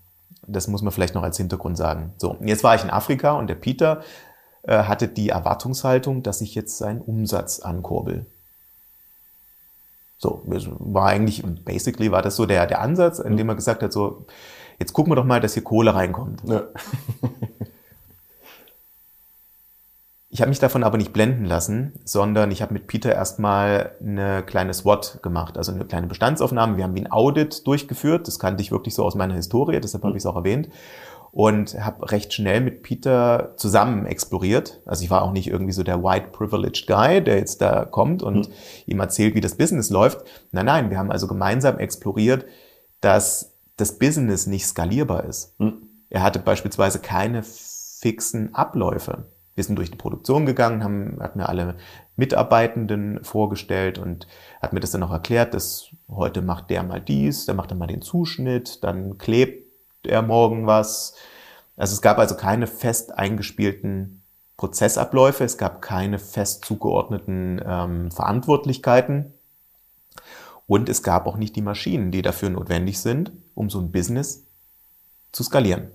Das muss man vielleicht noch als Hintergrund sagen. So, jetzt war ich in Afrika und der Peter äh, hatte die Erwartungshaltung, dass ich jetzt seinen Umsatz ankurbel. So, war eigentlich, basically war das so der, der Ansatz, in dem er gesagt hat, so, jetzt gucken wir doch mal, dass hier Kohle reinkommt. Ja. *laughs* ich habe mich davon aber nicht blenden lassen, sondern ich habe mit Peter erstmal eine kleine SWOT gemacht, also eine kleine Bestandsaufnahme. Wir haben wie ein Audit durchgeführt, das kannte ich wirklich so aus meiner Historie, deshalb habe ich es auch erwähnt und habe recht schnell mit Peter zusammen exploriert. Also ich war auch nicht irgendwie so der white privileged guy, der jetzt da kommt und mhm. ihm erzählt, wie das Business läuft. Nein, nein, wir haben also gemeinsam exploriert, dass das Business nicht skalierbar ist. Mhm. Er hatte beispielsweise keine fixen Abläufe. Wir sind durch die Produktion gegangen, haben, hat mir alle Mitarbeitenden vorgestellt und hat mir das dann auch erklärt, dass heute macht der mal dies, dann macht er mal den Zuschnitt, dann klebt er morgen was. Also es gab also keine fest eingespielten Prozessabläufe, es gab keine fest zugeordneten ähm, Verantwortlichkeiten und es gab auch nicht die Maschinen, die dafür notwendig sind, um so ein Business zu skalieren.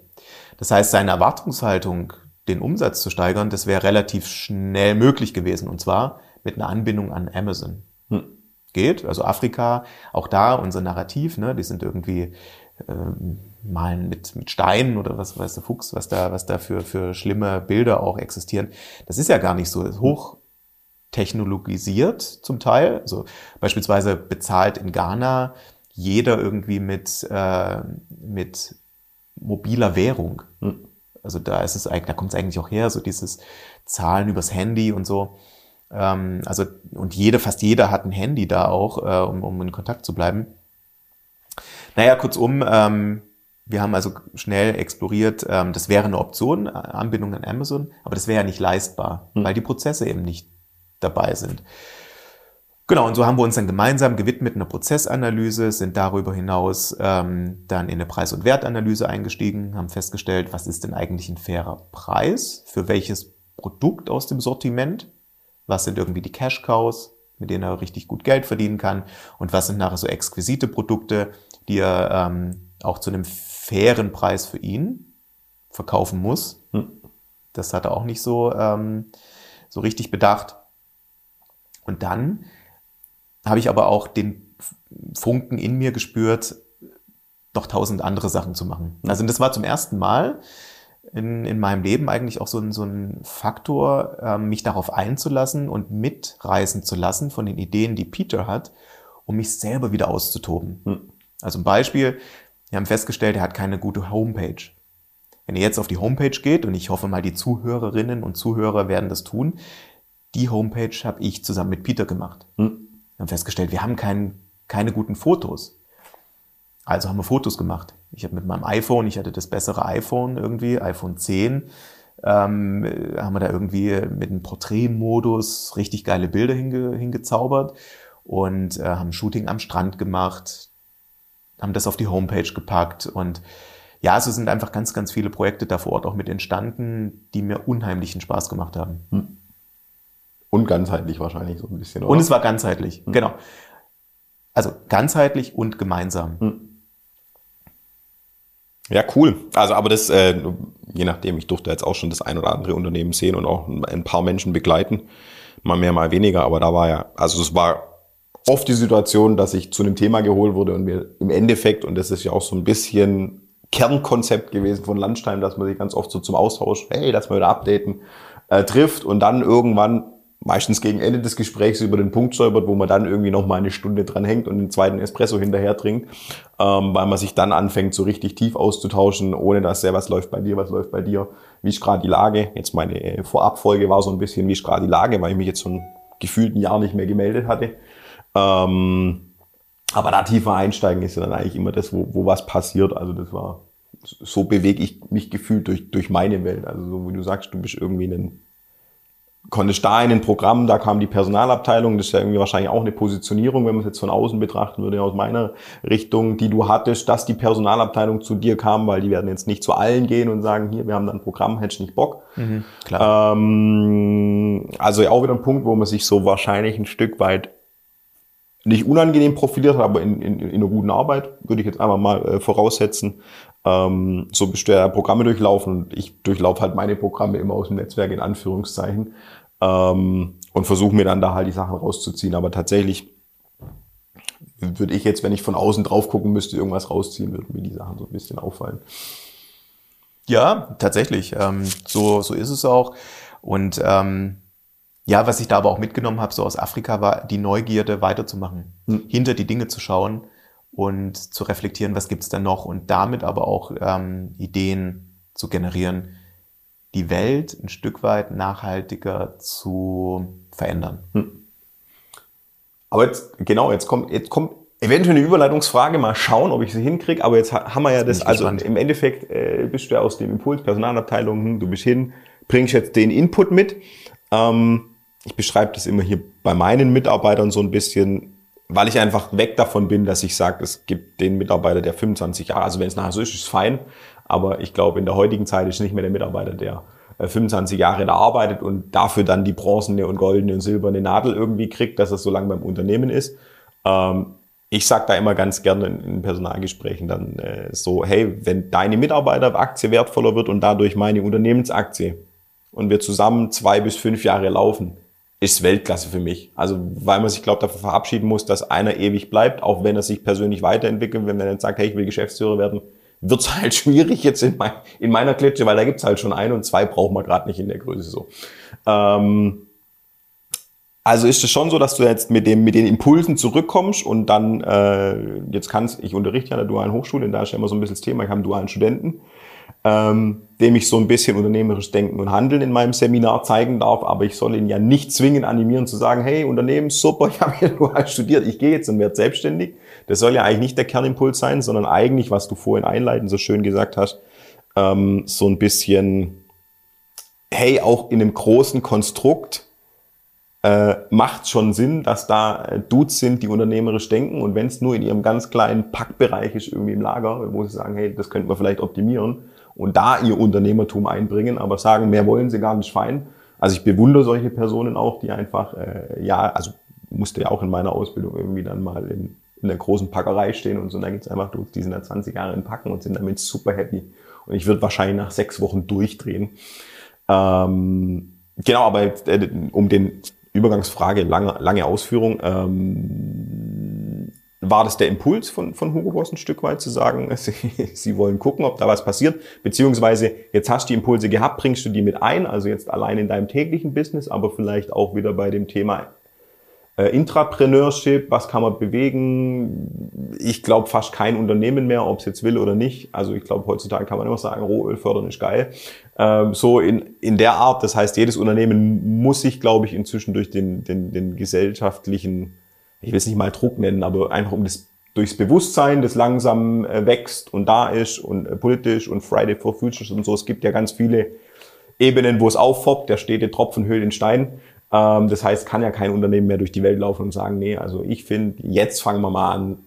Das heißt, seine Erwartungshaltung, den Umsatz zu steigern, das wäre relativ schnell möglich gewesen und zwar mit einer Anbindung an Amazon. Hm. Geht, also Afrika, auch da unser Narrativ, ne, die sind irgendwie ähm, malen mit, mit Steinen oder was weiß der Fuchs, was da, was da für, für schlimme Bilder auch existieren. Das ist ja gar nicht so hoch technologisiert zum Teil. Also beispielsweise bezahlt in Ghana jeder irgendwie mit, äh, mit mobiler Währung. Hm. Also da ist es eigentlich, da kommt es eigentlich auch her, so dieses Zahlen übers Handy und so. Ähm, also, und jede, fast jeder hat ein Handy da auch, äh, um, um in Kontakt zu bleiben. Naja, kurzum, ähm, wir haben also schnell exploriert, ähm, das wäre eine Option, äh, Anbindung an Amazon, aber das wäre ja nicht leistbar, mhm. weil die Prozesse eben nicht dabei sind. Genau, und so haben wir uns dann gemeinsam gewidmet einer Prozessanalyse, sind darüber hinaus ähm, dann in eine Preis- und Wertanalyse eingestiegen, haben festgestellt, was ist denn eigentlich ein fairer Preis für welches Produkt aus dem Sortiment, was sind irgendwie die Cash-Cows, mit denen er richtig gut Geld verdienen kann und was sind nachher so exquisite Produkte, die er ähm, auch zu einem fairen Preis für ihn verkaufen muss. Hm. Das hat er auch nicht so, ähm, so richtig bedacht. Und dann habe ich aber auch den Funken in mir gespürt, noch tausend andere Sachen zu machen. Also das war zum ersten Mal in, in meinem Leben eigentlich auch so ein, so ein Faktor, ähm, mich darauf einzulassen und mitreißen zu lassen von den Ideen, die Peter hat, um mich selber wieder auszutoben. Hm. Also ein Beispiel, wir haben festgestellt, er hat keine gute Homepage. Wenn ihr jetzt auf die Homepage geht, und ich hoffe mal, die Zuhörerinnen und Zuhörer werden das tun, die Homepage habe ich zusammen mit Peter gemacht. Hm. Wir haben festgestellt, wir haben kein, keine guten Fotos. Also haben wir Fotos gemacht. Ich habe mit meinem iPhone, ich hatte das bessere iPhone irgendwie, iPhone 10, ähm, haben wir da irgendwie mit einem Porträtmodus richtig geile Bilder hinge, hingezaubert und äh, haben Shooting am Strand gemacht, haben das auf die Homepage gepackt und ja, so sind einfach ganz, ganz viele Projekte da vor Ort auch mit entstanden, die mir unheimlichen Spaß gemacht haben. Hm. Und ganzheitlich wahrscheinlich so ein bisschen. Oder? Und es war ganzheitlich, hm. genau. Also ganzheitlich und gemeinsam. Hm. Ja, cool. Also, aber das, äh, je nachdem, ich durfte jetzt auch schon das ein oder andere Unternehmen sehen und auch ein paar Menschen begleiten. Mal mehr, mal weniger. Aber da war ja, also es war oft die Situation, dass ich zu einem Thema geholt wurde und mir im Endeffekt, und das ist ja auch so ein bisschen Kernkonzept gewesen von Landstein, dass man sich ganz oft so zum Austausch, hey, lass mal wieder updaten, äh, trifft und dann irgendwann meistens gegen Ende des Gesprächs über den Punkt stolpert, wo man dann irgendwie noch mal eine Stunde dran hängt und den zweiten Espresso hinterher trinkt, ähm, weil man sich dann anfängt, so richtig tief auszutauschen, ohne dass ja, was läuft bei dir, was läuft bei dir, wie ist gerade die Lage. Jetzt meine äh, Vorabfolge war so ein bisschen, wie ist gerade die Lage, weil ich mich jetzt schon gefühlt ein Jahr nicht mehr gemeldet hatte. Ähm, aber da tiefer einsteigen ist ja dann eigentlich immer das, wo, wo was passiert. Also das war, so bewege ich mich gefühlt durch, durch meine Welt. Also so wie du sagst, du bist irgendwie ein konntest da in den Programmen, da kam die Personalabteilung, das ist ja irgendwie wahrscheinlich auch eine Positionierung, wenn man es jetzt von außen betrachten würde, aus meiner Richtung, die du hattest, dass die Personalabteilung zu dir kam, weil die werden jetzt nicht zu allen gehen und sagen, hier, wir haben da ein Programm, hättest nicht Bock. Mhm, klar. Ähm, also auch wieder ein Punkt, wo man sich so wahrscheinlich ein Stück weit nicht unangenehm profiliert hat, aber in, in, in einer guten Arbeit, würde ich jetzt einmal mal äh, voraussetzen. Ähm, so bist du ja Programme durchlaufen und ich durchlaufe halt meine Programme immer aus dem Netzwerk in Anführungszeichen ähm, und versuche mir dann da halt die Sachen rauszuziehen. Aber tatsächlich würde ich jetzt, wenn ich von außen drauf gucken müsste, irgendwas rausziehen, würden mir die Sachen so ein bisschen auffallen. Ja, tatsächlich. Ähm, so, so ist es auch. Und ähm, ja, was ich da aber auch mitgenommen habe, so aus Afrika, war die Neugierde weiterzumachen, hm. hinter die Dinge zu schauen und zu reflektieren, was gibt's da noch und damit aber auch ähm, Ideen zu generieren, die Welt ein Stück weit nachhaltiger zu verändern. Hm. Aber jetzt, genau, jetzt kommt, jetzt kommt eventuell eine Überleitungsfrage, mal schauen, ob ich sie hinkriege, aber jetzt haben wir ja das, also im Endeffekt äh, bist du ja aus dem Impuls, Personalabteilung, hm, du bist hin, bringst jetzt den Input mit. Ähm, ich beschreibe das immer hier bei meinen Mitarbeitern so ein bisschen, weil ich einfach weg davon bin, dass ich sage, es gibt den Mitarbeiter, der 25 Jahre, also wenn es nachher so ist, ist es fein, aber ich glaube, in der heutigen Zeit ist nicht mehr der Mitarbeiter, der 25 äh, Jahre da arbeitet und dafür dann die bronzene und goldene und silberne Nadel irgendwie kriegt, dass es so lange beim Unternehmen ist. Ähm, ich sage da immer ganz gerne in Personalgesprächen dann äh, so, hey, wenn deine Mitarbeiteraktie wertvoller wird und dadurch meine Unternehmensaktie und wir zusammen zwei bis fünf Jahre laufen, ist Weltklasse für mich. Also weil man sich, glaube dafür verabschieden muss, dass einer ewig bleibt, auch wenn er sich persönlich weiterentwickelt. Wenn man dann sagt, hey, ich will Geschäftsführer werden, wird's *laughs* halt schwierig jetzt in, mein, in meiner Klitsche, weil da gibt's halt schon einen und zwei braucht man gerade nicht in der Größe so. Ähm, also ist es schon so, dass du jetzt mit, dem, mit den Impulsen zurückkommst und dann, äh, jetzt kannst, ich unterrichte ja an der dualen Hochschule, da ist ja immer so ein bisschen das Thema, ich habe einen dualen Studenten ähm, dem ich so ein bisschen unternehmerisches Denken und Handeln in meinem Seminar zeigen darf, aber ich soll ihn ja nicht zwingen, animieren zu sagen, hey, Unternehmen, super, *laughs* ich habe hier nur studiert, ich gehe jetzt und werde selbstständig. Das soll ja eigentlich nicht der Kernimpuls sein, sondern eigentlich, was du vorhin einleitend so schön gesagt hast, ähm, so ein bisschen, hey, auch in einem großen Konstrukt äh, macht schon Sinn, dass da äh, Dudes sind, die unternehmerisch denken und wenn es nur in ihrem ganz kleinen Packbereich ist, irgendwie im Lager, wo sie sagen, hey, das könnten wir vielleicht optimieren, und da ihr Unternehmertum einbringen, aber sagen, mehr wollen sie gar nicht fein. Also ich bewundere solche Personen auch, die einfach, äh, ja, also musste ja auch in meiner Ausbildung irgendwie dann mal in, in der großen Packerei stehen und so. Und da gibt's einfach Dudes, die sind da 20 Jahre in Packen und sind damit super happy. Und ich würde wahrscheinlich nach sechs Wochen durchdrehen. Ähm, genau, aber äh, um den Übergangsfrage, lange, lange Ausführung. Ähm, war das der Impuls von, von Hugo Boss ein Stück weit zu sagen, *laughs* sie, sie wollen gucken, ob da was passiert, beziehungsweise jetzt hast du die Impulse gehabt, bringst du die mit ein, also jetzt allein in deinem täglichen Business, aber vielleicht auch wieder bei dem Thema äh, Intrapreneurship, was kann man bewegen? Ich glaube fast kein Unternehmen mehr, ob es jetzt will oder nicht. Also ich glaube, heutzutage kann man immer sagen, Rohöl fördern ist geil. Ähm, so in, in der Art, das heißt, jedes Unternehmen muss sich, glaube ich, inzwischen durch den, den, den gesellschaftlichen ich will es nicht mal Druck nennen, aber einfach um das durchs Bewusstsein, das langsam äh, wächst und da ist und äh, politisch und Friday for Futures und so. Es gibt ja ganz viele Ebenen, wo es auffoppt, der stete Tropfen hüllt den Stein. Ähm, das heißt, kann ja kein Unternehmen mehr durch die Welt laufen und sagen, nee, also ich finde, jetzt fangen wir mal an,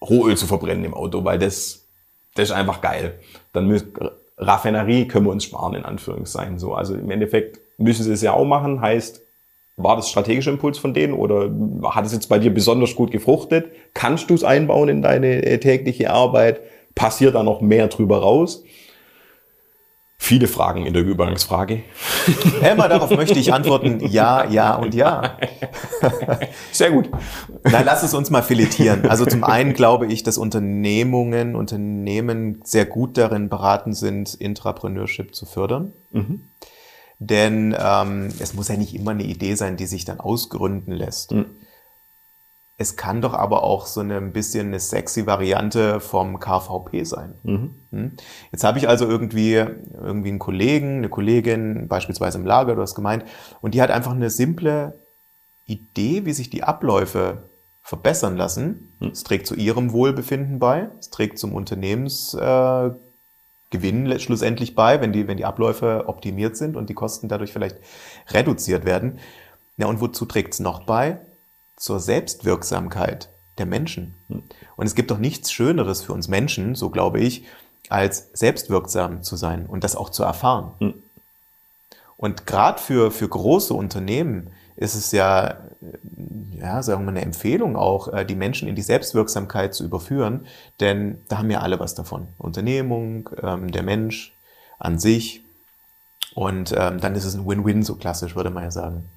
Rohöl zu verbrennen im Auto, weil das, das ist einfach geil. Dann müssen, Raffinerie können wir uns sparen, in Anführungszeichen. So, also im Endeffekt müssen sie es ja auch machen, heißt, war das strategischer Impuls von denen oder hat es jetzt bei dir besonders gut gefruchtet? Kannst du es einbauen in deine äh, tägliche Arbeit? Passiert da noch mehr drüber raus? Viele Fragen in der Übergangsfrage. *laughs* Helmer, darauf möchte ich antworten, ja, ja und ja. *laughs* Sehr gut. Na, lass es uns mal filetieren. Also zum einen glaube ich, dass Unternehmungen, Unternehmen sehr gut darin beraten sind, Intrapreneurship zu fördern. Mhm. Denn ähm, es muss ja nicht immer eine Idee sein, die sich dann ausgründen lässt. Mhm. Es kann doch aber auch so eine, ein bisschen eine sexy Variante vom KVP sein. Mhm. Hm? Jetzt habe ich also irgendwie, irgendwie einen Kollegen, eine Kollegin, beispielsweise im Lager, du hast gemeint, und die hat einfach eine simple Idee, wie sich die Abläufe verbessern lassen. Mhm. Es trägt zu ihrem Wohlbefinden bei, es trägt zum Unternehmensgewinn äh, schlussendlich bei, wenn die, wenn die Abläufe optimiert sind und die Kosten dadurch vielleicht reduziert werden. Ja, und wozu trägt es noch bei? zur Selbstwirksamkeit der Menschen. Hm. Und es gibt doch nichts Schöneres für uns Menschen, so glaube ich, als selbstwirksam zu sein und das auch zu erfahren. Hm. Und gerade für, für große Unternehmen ist es ja, ja, sagen wir mal, eine Empfehlung auch, äh, die Menschen in die Selbstwirksamkeit zu überführen, denn da haben ja alle was davon. Unternehmung, ähm, der Mensch an sich. Und ähm, dann ist es ein Win-Win, so klassisch würde man ja sagen.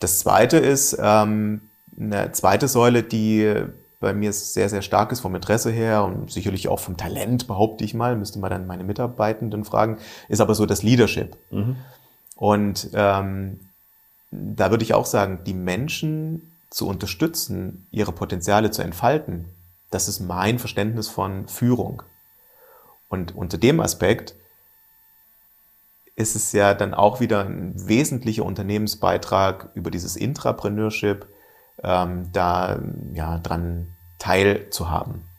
Das zweite ist ähm, eine zweite Säule, die bei mir sehr, sehr stark ist vom Interesse her und sicherlich auch vom Talent, behaupte ich mal, müsste man dann meine Mitarbeitenden fragen, ist aber so das Leadership. Mhm. Und ähm, da würde ich auch sagen, die Menschen zu unterstützen, ihre Potenziale zu entfalten, das ist mein Verständnis von Führung. Und unter dem Aspekt ist es ja dann auch wieder ein wesentlicher Unternehmensbeitrag über dieses Intrapreneurship, ähm, da ja dran teilzuhaben.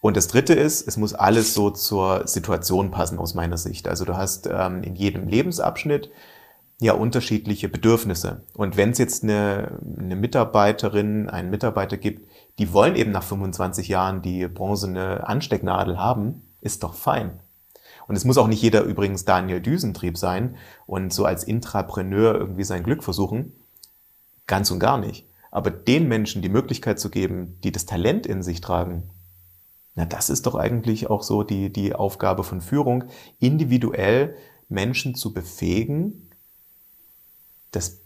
Und das Dritte ist, es muss alles so zur Situation passen aus meiner Sicht. Also du hast ähm, in jedem Lebensabschnitt ja unterschiedliche Bedürfnisse. Und wenn es jetzt eine, eine Mitarbeiterin, einen Mitarbeiter gibt, die wollen eben nach 25 Jahren die bronzene Anstecknadel haben, ist doch fein. Und es muss auch nicht jeder übrigens Daniel Düsentrieb sein und so als Intrapreneur irgendwie sein Glück versuchen. Ganz und gar nicht. Aber den Menschen die Möglichkeit zu geben, die das Talent in sich tragen, na, das ist doch eigentlich auch so die, die Aufgabe von Führung, individuell Menschen zu befähigen, das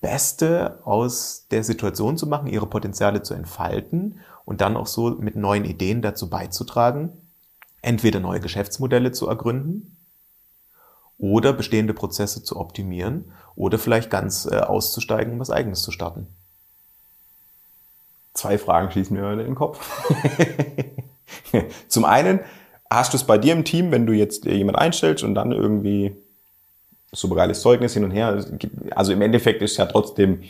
Beste aus der Situation zu machen, ihre Potenziale zu entfalten und dann auch so mit neuen Ideen dazu beizutragen, entweder neue Geschäftsmodelle zu ergründen oder bestehende Prozesse zu optimieren oder vielleicht ganz äh, auszusteigen und was eigenes zu starten. Zwei Fragen schießen mir in den Kopf. *laughs* *laughs* Zum einen, hast du es bei dir im Team, wenn du jetzt jemand einstellst und dann irgendwie super geiles Zeugnis hin und her, also im Endeffekt ist es ja trotzdem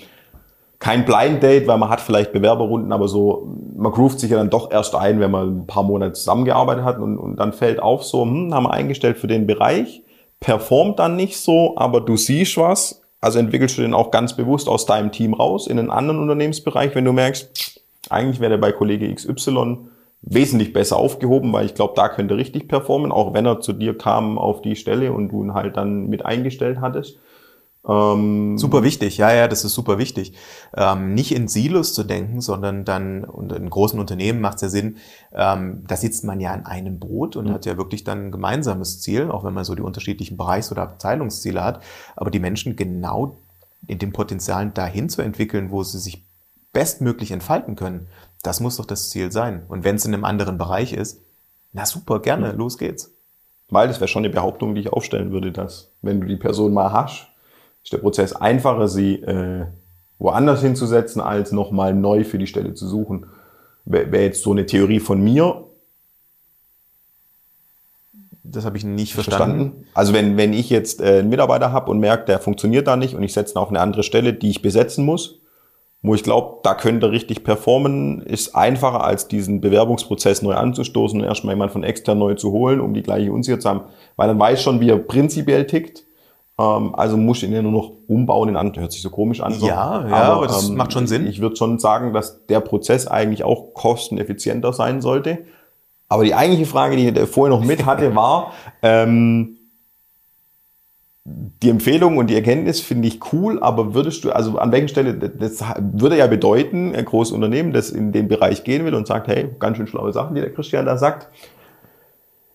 kein Blind Date, weil man hat vielleicht Bewerberrunden, aber so, man groovt sich ja dann doch erst ein, wenn man ein paar Monate zusammengearbeitet hat und, und dann fällt auf so, hm, haben wir eingestellt für den Bereich, performt dann nicht so, aber du siehst was, also entwickelst du den auch ganz bewusst aus deinem Team raus in einen anderen Unternehmensbereich, wenn du merkst, eigentlich wäre der bei Kollege XY wesentlich besser aufgehoben, weil ich glaube, da könnte er richtig performen, auch wenn er zu dir kam auf die Stelle und du ihn halt dann mit eingestellt hattest. Ähm, super wichtig, ja, ja, das ist super wichtig. Ähm, nicht in Silos zu denken, sondern dann, und in großen Unternehmen macht es ja Sinn, ähm, da sitzt man ja in einem Boot und mhm. hat ja wirklich dann ein gemeinsames Ziel, auch wenn man so die unterschiedlichen Bereichs- oder Abteilungsziele hat. Aber die Menschen genau in den Potenzialen dahin zu entwickeln, wo sie sich bestmöglich entfalten können, das muss doch das Ziel sein. Und wenn es in einem anderen Bereich ist, na super, gerne, mhm. los geht's. Weil das wäre schon eine Behauptung, die ich aufstellen würde, dass wenn du die Person mal hast, ist der Prozess einfacher, sie äh, woanders hinzusetzen, als nochmal neu für die Stelle zu suchen. Wäre wär jetzt so eine Theorie von mir. Das habe ich nicht verstanden. verstanden. Also wenn, wenn ich jetzt äh, einen Mitarbeiter habe und merke, der funktioniert da nicht und ich setze ihn auf eine andere Stelle, die ich besetzen muss, wo ich glaube, da könnte richtig performen, ist einfacher als diesen Bewerbungsprozess neu anzustoßen und erstmal jemand von extern neu zu holen, um die gleiche Unsicherheit zu haben. Weil dann weiß schon, wie er prinzipiell tickt Ähm, also muss ich ihn ja nur noch umbauen, in an, hört sich so komisch an. So. Ja, ja, aber, aber das ähm, macht schon Sinn. Ich würde schon sagen, dass der Prozess eigentlich auch kosteneffizienter sein sollte. Aber die eigentliche Frage, die ich vorher noch mit hatte, war, *laughs* ähm, die Empfehlung und die Erkenntnis finde ich cool, aber würdest du, also an welcher Stelle, das würde ja bedeuten, ein großes Unternehmen, das in den Bereich gehen will und sagt, hey, ganz schön schlaue Sachen, die der Christian da sagt,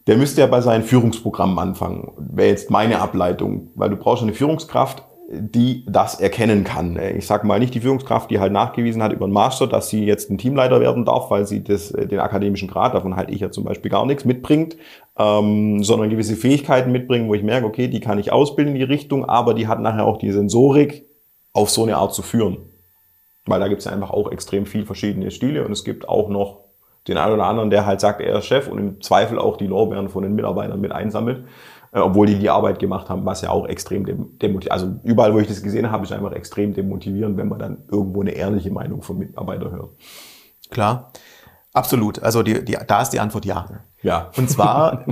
der müsste ja bei seinen Führungsprogrammen anfangen. Wäre jetzt meine Ableitung, weil du brauchst eine Führungskraft, die das erkennen kann. Ich sage mal nicht die Führungskraft, die halt nachgewiesen hat über den Master, dass sie jetzt ein Teamleiter werden darf, weil sie das, den akademischen Grad, davon halte ich ja zum Beispiel gar nichts, mitbringt, ähm, sondern gewisse Fähigkeiten mitbringen, wo ich merke, okay, die kann ich ausbilden in die Richtung, aber die hat nachher auch die Sensorik, auf so eine Art zu führen. Weil da gibt es ja einfach auch extrem viel verschiedene Stile und es gibt auch noch den einen oder anderen, der halt sagt, er ist Chef und im Zweifel auch die Lorbeeren von den Mitarbeitern mit einsammelt, äh, obwohl die die Arbeit gemacht haben, was ja auch extrem demotivierend, also überall, wo ich das gesehen habe, ist einfach extrem demotivierend, wenn man dann irgendwo eine ehrliche Meinung von Mitarbeitern hört. Klar, absolut. Also die, die, da ist die Antwort ja. Ja. Und zwar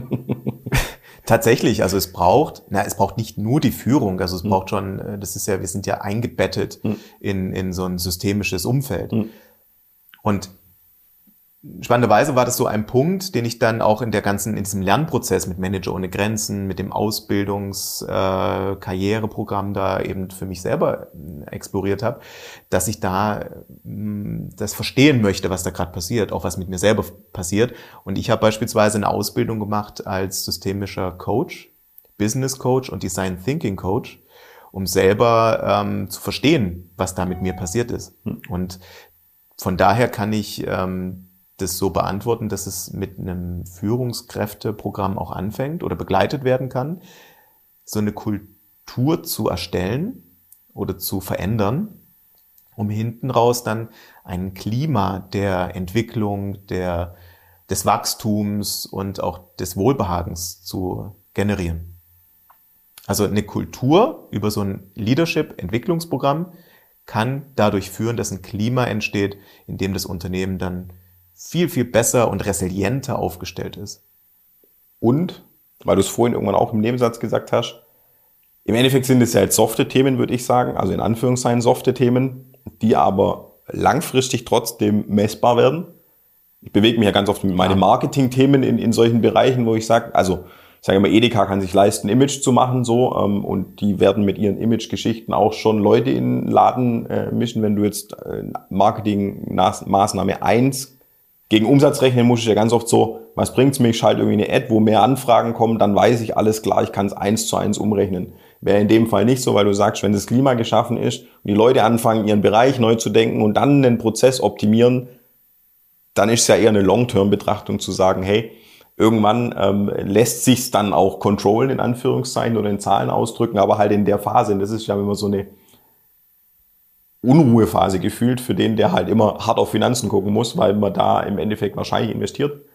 *laughs* tatsächlich, also es braucht, na, es braucht nicht nur die Führung, also es mhm. braucht schon, äh, das ist ja, wir sind ja eingebettet mhm. in, in so ein systemisches Umfeld. Mhm. Und Spannenderweise war das so ein Punkt, den ich dann auch in der ganzen, in diesem Lernprozess mit Manager ohne Grenzen, mit dem Ausbildungs-Karriereprogramm äh, da eben für mich selber äh, exploriert habe, dass ich da mh, das verstehen möchte, was da gerade passiert, auch was mit mir selber passiert. Und ich habe beispielsweise eine Ausbildung gemacht als systemischer Coach, Business Coach und Design Thinking Coach, um selber ähm, zu verstehen, was da mit mir passiert ist. Hm. Und von daher kann ich ähm, das so beantworten, dass es mit einem Führungskräfteprogramm auch anfängt oder begleitet werden kann, so eine Kultur zu erstellen oder zu verändern, um hinten raus dann ein Klima der Entwicklung, der, des Wachstums und auch des Wohlbehagens zu generieren. Also eine Kultur über so ein Leadership-Entwicklungsprogramm kann dadurch führen, dass ein Klima entsteht, in dem das Unternehmen dann viel, viel besser und resilienter aufgestellt ist. Und, weil du es vorhin irgendwann auch im Nebensatz gesagt hast, im Endeffekt sind es ja jetzt softe Themen, würde ich sagen, also in Anführungszeichen softe Themen, die aber langfristig trotzdem messbar werden. Ich bewege mich ja ganz oft mit meinen Marketing-Themen in, in solchen Bereichen, wo ich sage, also ich sage immer, Edeka kann sich leisten, Image zu machen, so, ähm, und die werden mit ihren Image-Geschichten auch schon Leute in den Laden äh, mischen. Wenn du jetzt äh, Marketing-Maßnahme eins gegen Umsatz rechnen muss ich ja ganz oft so, was bringt's mir? Ich schalte irgendwie eine Ad, wo mehr Anfragen kommen, dann weiß ich alles klar, ich kann es eins zu eins umrechnen. Wäre in dem Fall nicht so, weil du sagst, wenn das Klima geschaffen ist und die Leute anfangen, ihren Bereich neu zu denken und dann den Prozess optimieren, dann ist es ja eher eine Long-Term-Betrachtung zu sagen, hey, irgendwann ähm, lässt sich's dann auch controllen, in Anführungszeichen, oder in Zahlen ausdrücken, aber halt in der Phase, und das ist ja immer so eine Unruhephase gefühlt für den, der halt immer hart auf Finanzen gucken muss, weil man da im Endeffekt wahrscheinlich investiert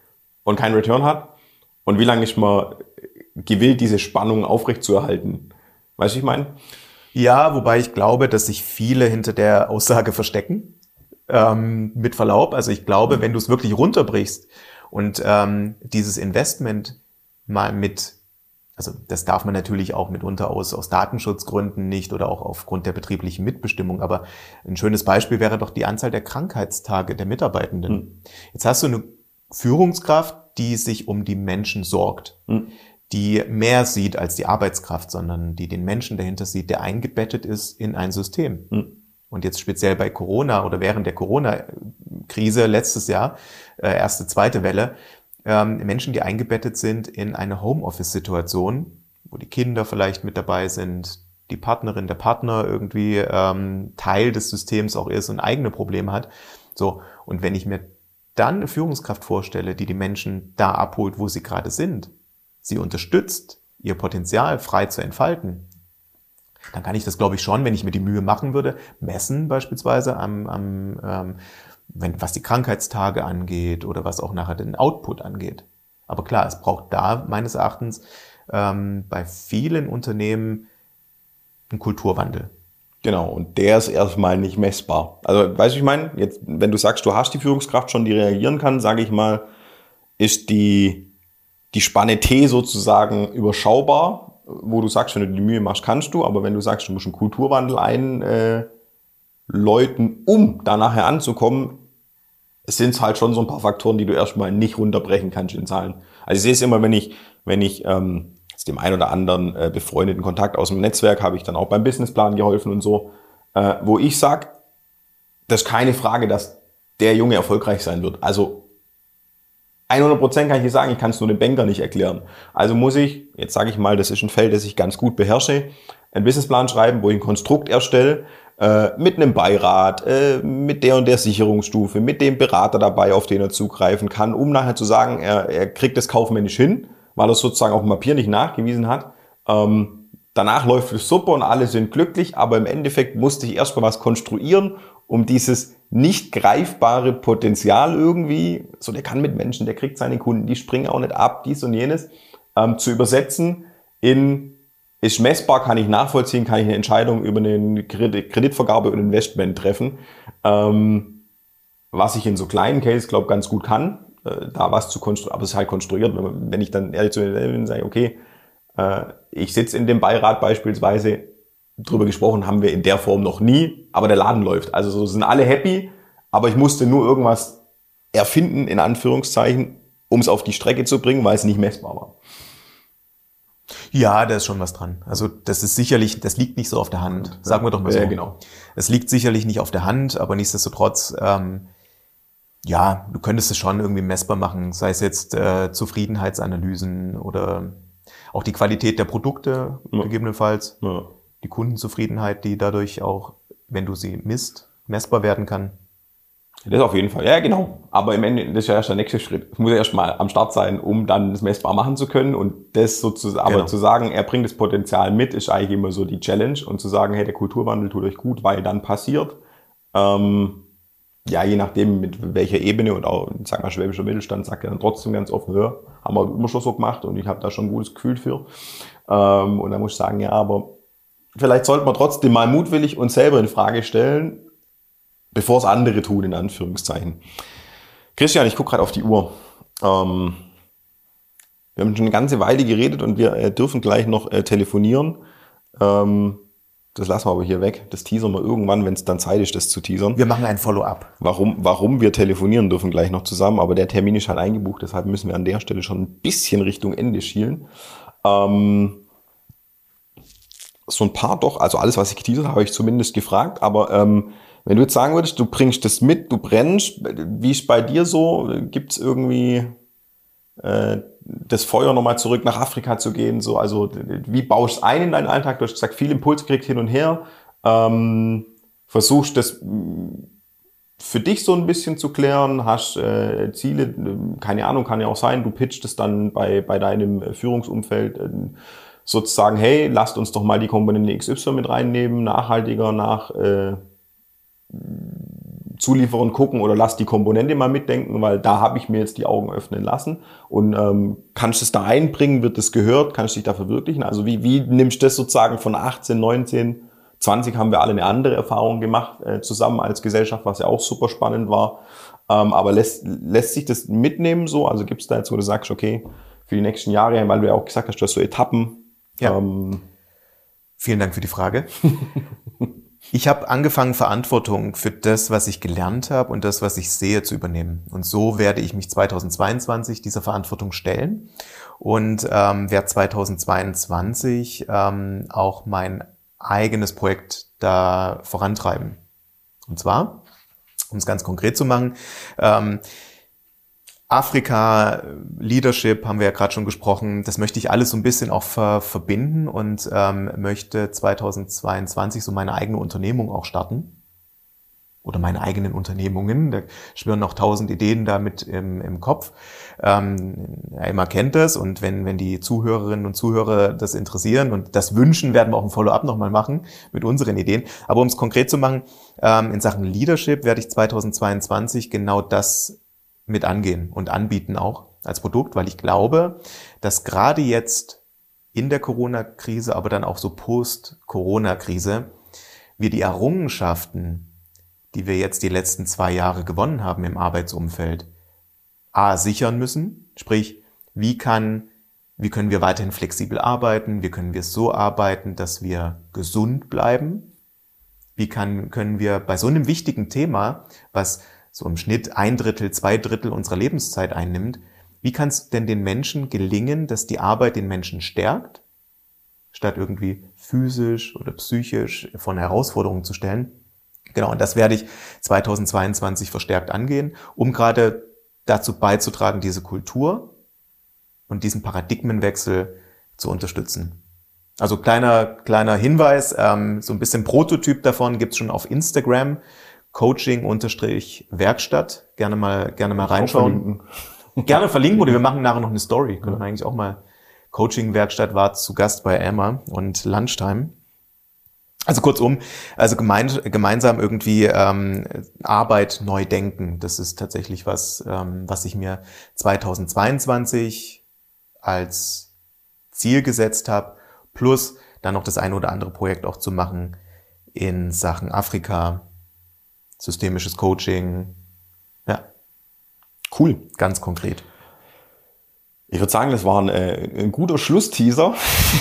und keinen Return hat. Und wie lange ist man gewillt, diese Spannung aufrechtzuerhalten? Weißt du, ich meine? Ja, wobei ich glaube, dass sich viele hinter der Aussage verstecken. Ähm, mit Verlaub. Also ich glaube, wenn du es wirklich runterbrichst und ähm, dieses Investment mal mit also das darf man natürlich auch mitunter aus, aus Datenschutzgründen nicht oder auch aufgrund der betrieblichen Mitbestimmung. Aber ein schönes Beispiel wäre doch die Anzahl der Krankheitstage der Mitarbeitenden. Mhm. Jetzt hast du eine Führungskraft, die sich um die Menschen sorgt, mhm. die mehr sieht als die Arbeitskraft, sondern die den Menschen dahinter sieht, der eingebettet ist in ein System. Mhm. Und jetzt speziell bei Corona oder während der Corona-Krise letztes Jahr, äh, erste, zweite Welle, ähm, Menschen, die eingebettet sind in eine Homeoffice-Situation, wo die Kinder vielleicht mit dabei sind, die Partnerin, der Partner irgendwie ähm, Teil des Systems auch ist und eigene Probleme hat. So, und wenn ich mir dann eine Führungskraft vorstelle, die die Menschen da abholt, wo sie gerade sind, sie unterstützt, ihr Potenzial frei zu entfalten, dann kann ich das, glaube ich, schon, wenn ich mir die Mühe machen würde, messen beispielsweise am, am ähm, wenn, was die Krankheitstage angeht oder was auch nachher den Output angeht. Aber klar, es braucht da meines Erachtens ähm, bei vielen Unternehmen einen Kulturwandel. Genau, und der ist erstmal nicht messbar. Also, weißt du, ich meine, jetzt, wenn du sagst, du hast die Führungskraft schon, die reagieren kann, sage ich mal, ist die, die Spanne T sozusagen überschaubar. wo du sagst, wenn du die Mühe machst, kannst du, aber wenn du sagst, du musst einen Kulturwandel einläuten, äh, um da nachher anzukommen, sind es halt schon so ein paar Faktoren, die du erstmal nicht runterbrechen kannst in Zahlen. Also ich sehe es immer, wenn ich, wenn ich ähm, dem einen oder anderen äh, befreundeten Kontakt aus dem Netzwerk habe ich dann auch beim Businessplan geholfen und so, äh, wo ich sage, das ist keine Frage, dass der Junge erfolgreich sein wird. Also 100 Prozent kann ich dir sagen, ich kann es nur dem Banker nicht erklären. Also muss ich, jetzt sage ich mal, das ist ein Feld, das ich ganz gut beherrsche, einen Businessplan schreiben, wo ich ein Konstrukt erstelle, äh, mit einem Beirat, äh, mit der und der Sicherungsstufe, mit dem Berater dabei, auf den er zugreifen kann, um nachher zu sagen, er, er kriegt das kaufmännisch hin, weil er sozusagen auf dem Papier nicht nachgewiesen hat. Ähm, danach läuft es super und alle sind glücklich, aber im Endeffekt musste ich erstmal was konstruieren, um dieses nicht greifbare Potenzial irgendwie, so der kann mit Menschen, der kriegt seine Kunden, die springen auch nicht ab, dies und jenes, ähm, zu übersetzen in ist messbar, kann ich nachvollziehen, kann ich eine Entscheidung über eine Kreditvergabe und Investment treffen. Ähm, was ich in so kleinen Cases, glaube ganz gut kann, äh, da was zu konstruieren, aber es ist halt konstruiert. Wenn, wenn ich dann ehrlich zu mir bin, sage, okay, äh, ich sitze in dem Beirat beispielsweise, drüber gesprochen haben wir in der Form noch nie, aber der Laden läuft. Also so sind alle happy, aber ich musste nur irgendwas erfinden, in Anführungszeichen, um es auf die Strecke zu bringen, weil es nicht messbar war. Ja, da ist schon was dran. Also das ist sicherlich, das liegt nicht so auf der Hand. Sagen wir doch mal so. Ja, genau. Es liegt sicherlich nicht auf der Hand, aber nichtsdestotrotz, ähm, ja, du könntest es schon irgendwie messbar machen, sei es jetzt äh, Zufriedenheitsanalysen oder auch die Qualität der Produkte ja. gegebenenfalls, die Kundenzufriedenheit, die dadurch auch, wenn du sie misst, messbar werden kann. Das auf jeden Fall. Ja, genau. Aber im Ende, das ist ja erst der nächste Schritt. Es muss ja erst mal am Start sein, um dann das messbar machen zu können. Und das sozusagen, aber genau. zu sagen, er bringt das Potenzial mit, ist eigentlich immer so die Challenge. Und zu sagen, hey, der Kulturwandel tut euch gut, weil dann passiert. Ähm, ja, je nachdem, mit welcher Ebene und auch, sag mal, schwäbischer Mittelstand sagt er dann trotzdem ganz offen, ja, haben wir immer schon so gemacht und ich habe da schon ein gutes Gefühl für. Ähm, und dann muss ich sagen, ja, aber vielleicht sollte man trotzdem mal mutwillig uns selber in Frage stellen, bevor es andere tun, in Anführungszeichen. Christian, ich gucke gerade auf die Uhr. Ähm, wir haben schon eine ganze Weile geredet und wir äh, dürfen gleich noch äh, telefonieren. Ähm, das lassen wir aber hier weg. Das teasern wir irgendwann, wenn es dann Zeit ist, das zu teasern. Wir machen ein Follow-up. Warum, warum wir telefonieren dürfen gleich noch zusammen, aber der Termin ist halt eingebucht, deshalb müssen wir an der Stelle schon ein bisschen Richtung Ende schielen. Ähm, so ein paar doch, also alles, was ich geteasert habe, habe ich zumindest gefragt, aber ähm, wenn du jetzt sagen würdest, du bringst das mit, du brennst, wie ist bei dir so? Gibt es irgendwie äh, das Feuer nochmal zurück nach Afrika zu gehen? So, also wie baust du ein in deinen Alltag? Du hast gesagt, viel Impuls kriegt hin und her. Ähm, versuchst das für dich so ein bisschen zu klären, hast äh, Ziele, keine Ahnung, kann ja auch sein, du pitcht es dann bei, bei deinem Führungsumfeld äh, sozusagen, hey, lasst uns doch mal die Komponente XY mit reinnehmen, nachhaltiger, nach äh, Zulieferern gucken oder lass die Komponente mal mitdenken, weil da habe ich mir jetzt die Augen öffnen lassen. Und ähm, kannst du es da einbringen, wird es gehört, kannst du dich da verwirklichen? Also wie, wie nimmst du das sozusagen von 18, 19, 20 haben wir alle eine andere Erfahrung gemacht äh, zusammen als Gesellschaft, was ja auch super spannend war. Ähm, aber lässt, lässt sich das mitnehmen so? Also gibt es da jetzt, wo du sagst, okay, für die nächsten Jahre, weil du ja auch gesagt hast, du hast so Etappen. Ja. Ähm, Vielen Dank für die Frage. *laughs* Ich habe angefangen, Verantwortung für das, was ich gelernt habe und das, was ich sehe, zu übernehmen. Und so werde ich mich 2022 dieser Verantwortung stellen und ähm, werde 2022 ähm, auch mein eigenes Projekt da vorantreiben. Und zwar, um es ganz konkret zu machen, ähm, Afrika, Leadership haben wir ja gerade schon gesprochen. Das möchte ich alles so ein bisschen auch ver verbinden und ähm, möchte 2022 so meine eigene Unternehmung auch starten. Oder meine eigenen Unternehmungen. Da schwirren noch tausend Ideen damit im, im Kopf. Ähm, immer kennt das und wenn, wenn die Zuhörerinnen und Zuhörer das interessieren und das wünschen, werden wir auch ein Follow-up nochmal machen mit unseren Ideen. Aber um es konkret zu machen, ähm, in Sachen Leadership werde ich 2022 genau das mit angehen und anbieten auch als Produkt, weil ich glaube, dass gerade jetzt in der Corona-Krise, aber dann auch so post-Corona-Krise, wir die Errungenschaften, die wir jetzt die letzten zwei Jahre gewonnen haben im Arbeitsumfeld, A, sichern müssen, sprich, wie kann Wie können wir weiterhin flexibel arbeiten? Wie können wir so arbeiten, dass wir gesund bleiben? Wie kann, können wir bei so einem wichtigen Thema, was so im Schnitt ein Drittel, zwei Drittel unserer Lebenszeit einnimmt, wie kann es denn den Menschen gelingen, dass die Arbeit den Menschen stärkt, statt irgendwie physisch oder psychisch von Herausforderungen zu stellen? Genau, und das werde ich 2022 verstärkt angehen, um gerade dazu beizutragen, diese Kultur und diesen Paradigmenwechsel zu unterstützen. Also kleiner, kleiner Hinweis, ähm, so ein bisschen Prototyp davon gibt's schon auf Instagram, Coaching-Werkstatt. Gerne mal, gerne mal reinschauen. Gerne verlinken oder wir *laughs* machen nachher noch eine Story. Können wir eigentlich auch mal. Coaching-Werkstatt war zu Gast bei Emma und Lunchtime. Also kurzum, also gemein, gemeinsam irgendwie ähm, Arbeit neu denken. Das ist tatsächlich was, ähm, was ich mir 2022 als Ziel gesetzt habe, plus dann noch das eine oder andere Projekt auch zu machen in Sachen Afrika, systemisches Coaching. Ja. Cool, ganz konkret. Ich würde sagen, das war ein, äh, ein guter Schlussteaser,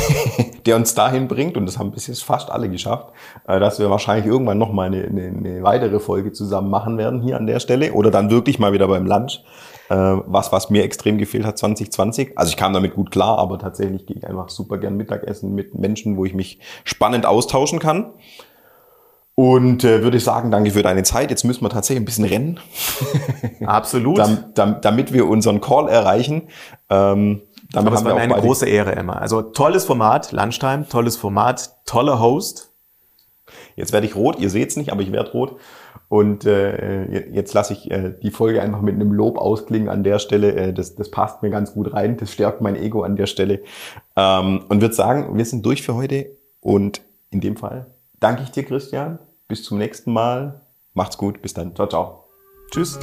*laughs* der uns dahin bringt, und das haben bis jetzt fast alle geschafft, äh, dass wir wahrscheinlich irgendwann noch mal eine, eine, eine weitere Folge zusammen machen werden hier an der Stelle oder dann wirklich mal wieder beim Lunch. Äh, was, was mir extrem gefehlt hat 2020. Also ich kam damit gut klar, aber tatsächlich gehe ich einfach super gern Mittagessen mit Menschen, wo ich mich spannend austauschen kann. Und äh, würde ich sagen, danke für deine Zeit. Jetzt müssen wir tatsächlich ein bisschen rennen. *laughs* Absolut. dam, dam, damit wir unseren Call erreichen. Ähm, damit Aber es war mir eine große Ehre, Emma. Also tolles Format, Lunchtime, tolles Format, toller Host. Jetzt werde ich rot, ihr seht's nicht, aber ich werde rot. Und äh, jetzt lasse ich äh, die Folge einfach mit einem Lob ausklingen an der Stelle. Äh, das, das passt mir ganz gut rein, das stärkt mein Ego an der Stelle. Ähm, und würde sagen, wir sind durch für heute. Und in dem Fall danke ich dir, Christian. Bis zum nächsten Mal. Macht's gut. Bis dann. Ciao, ciao. Tschüss.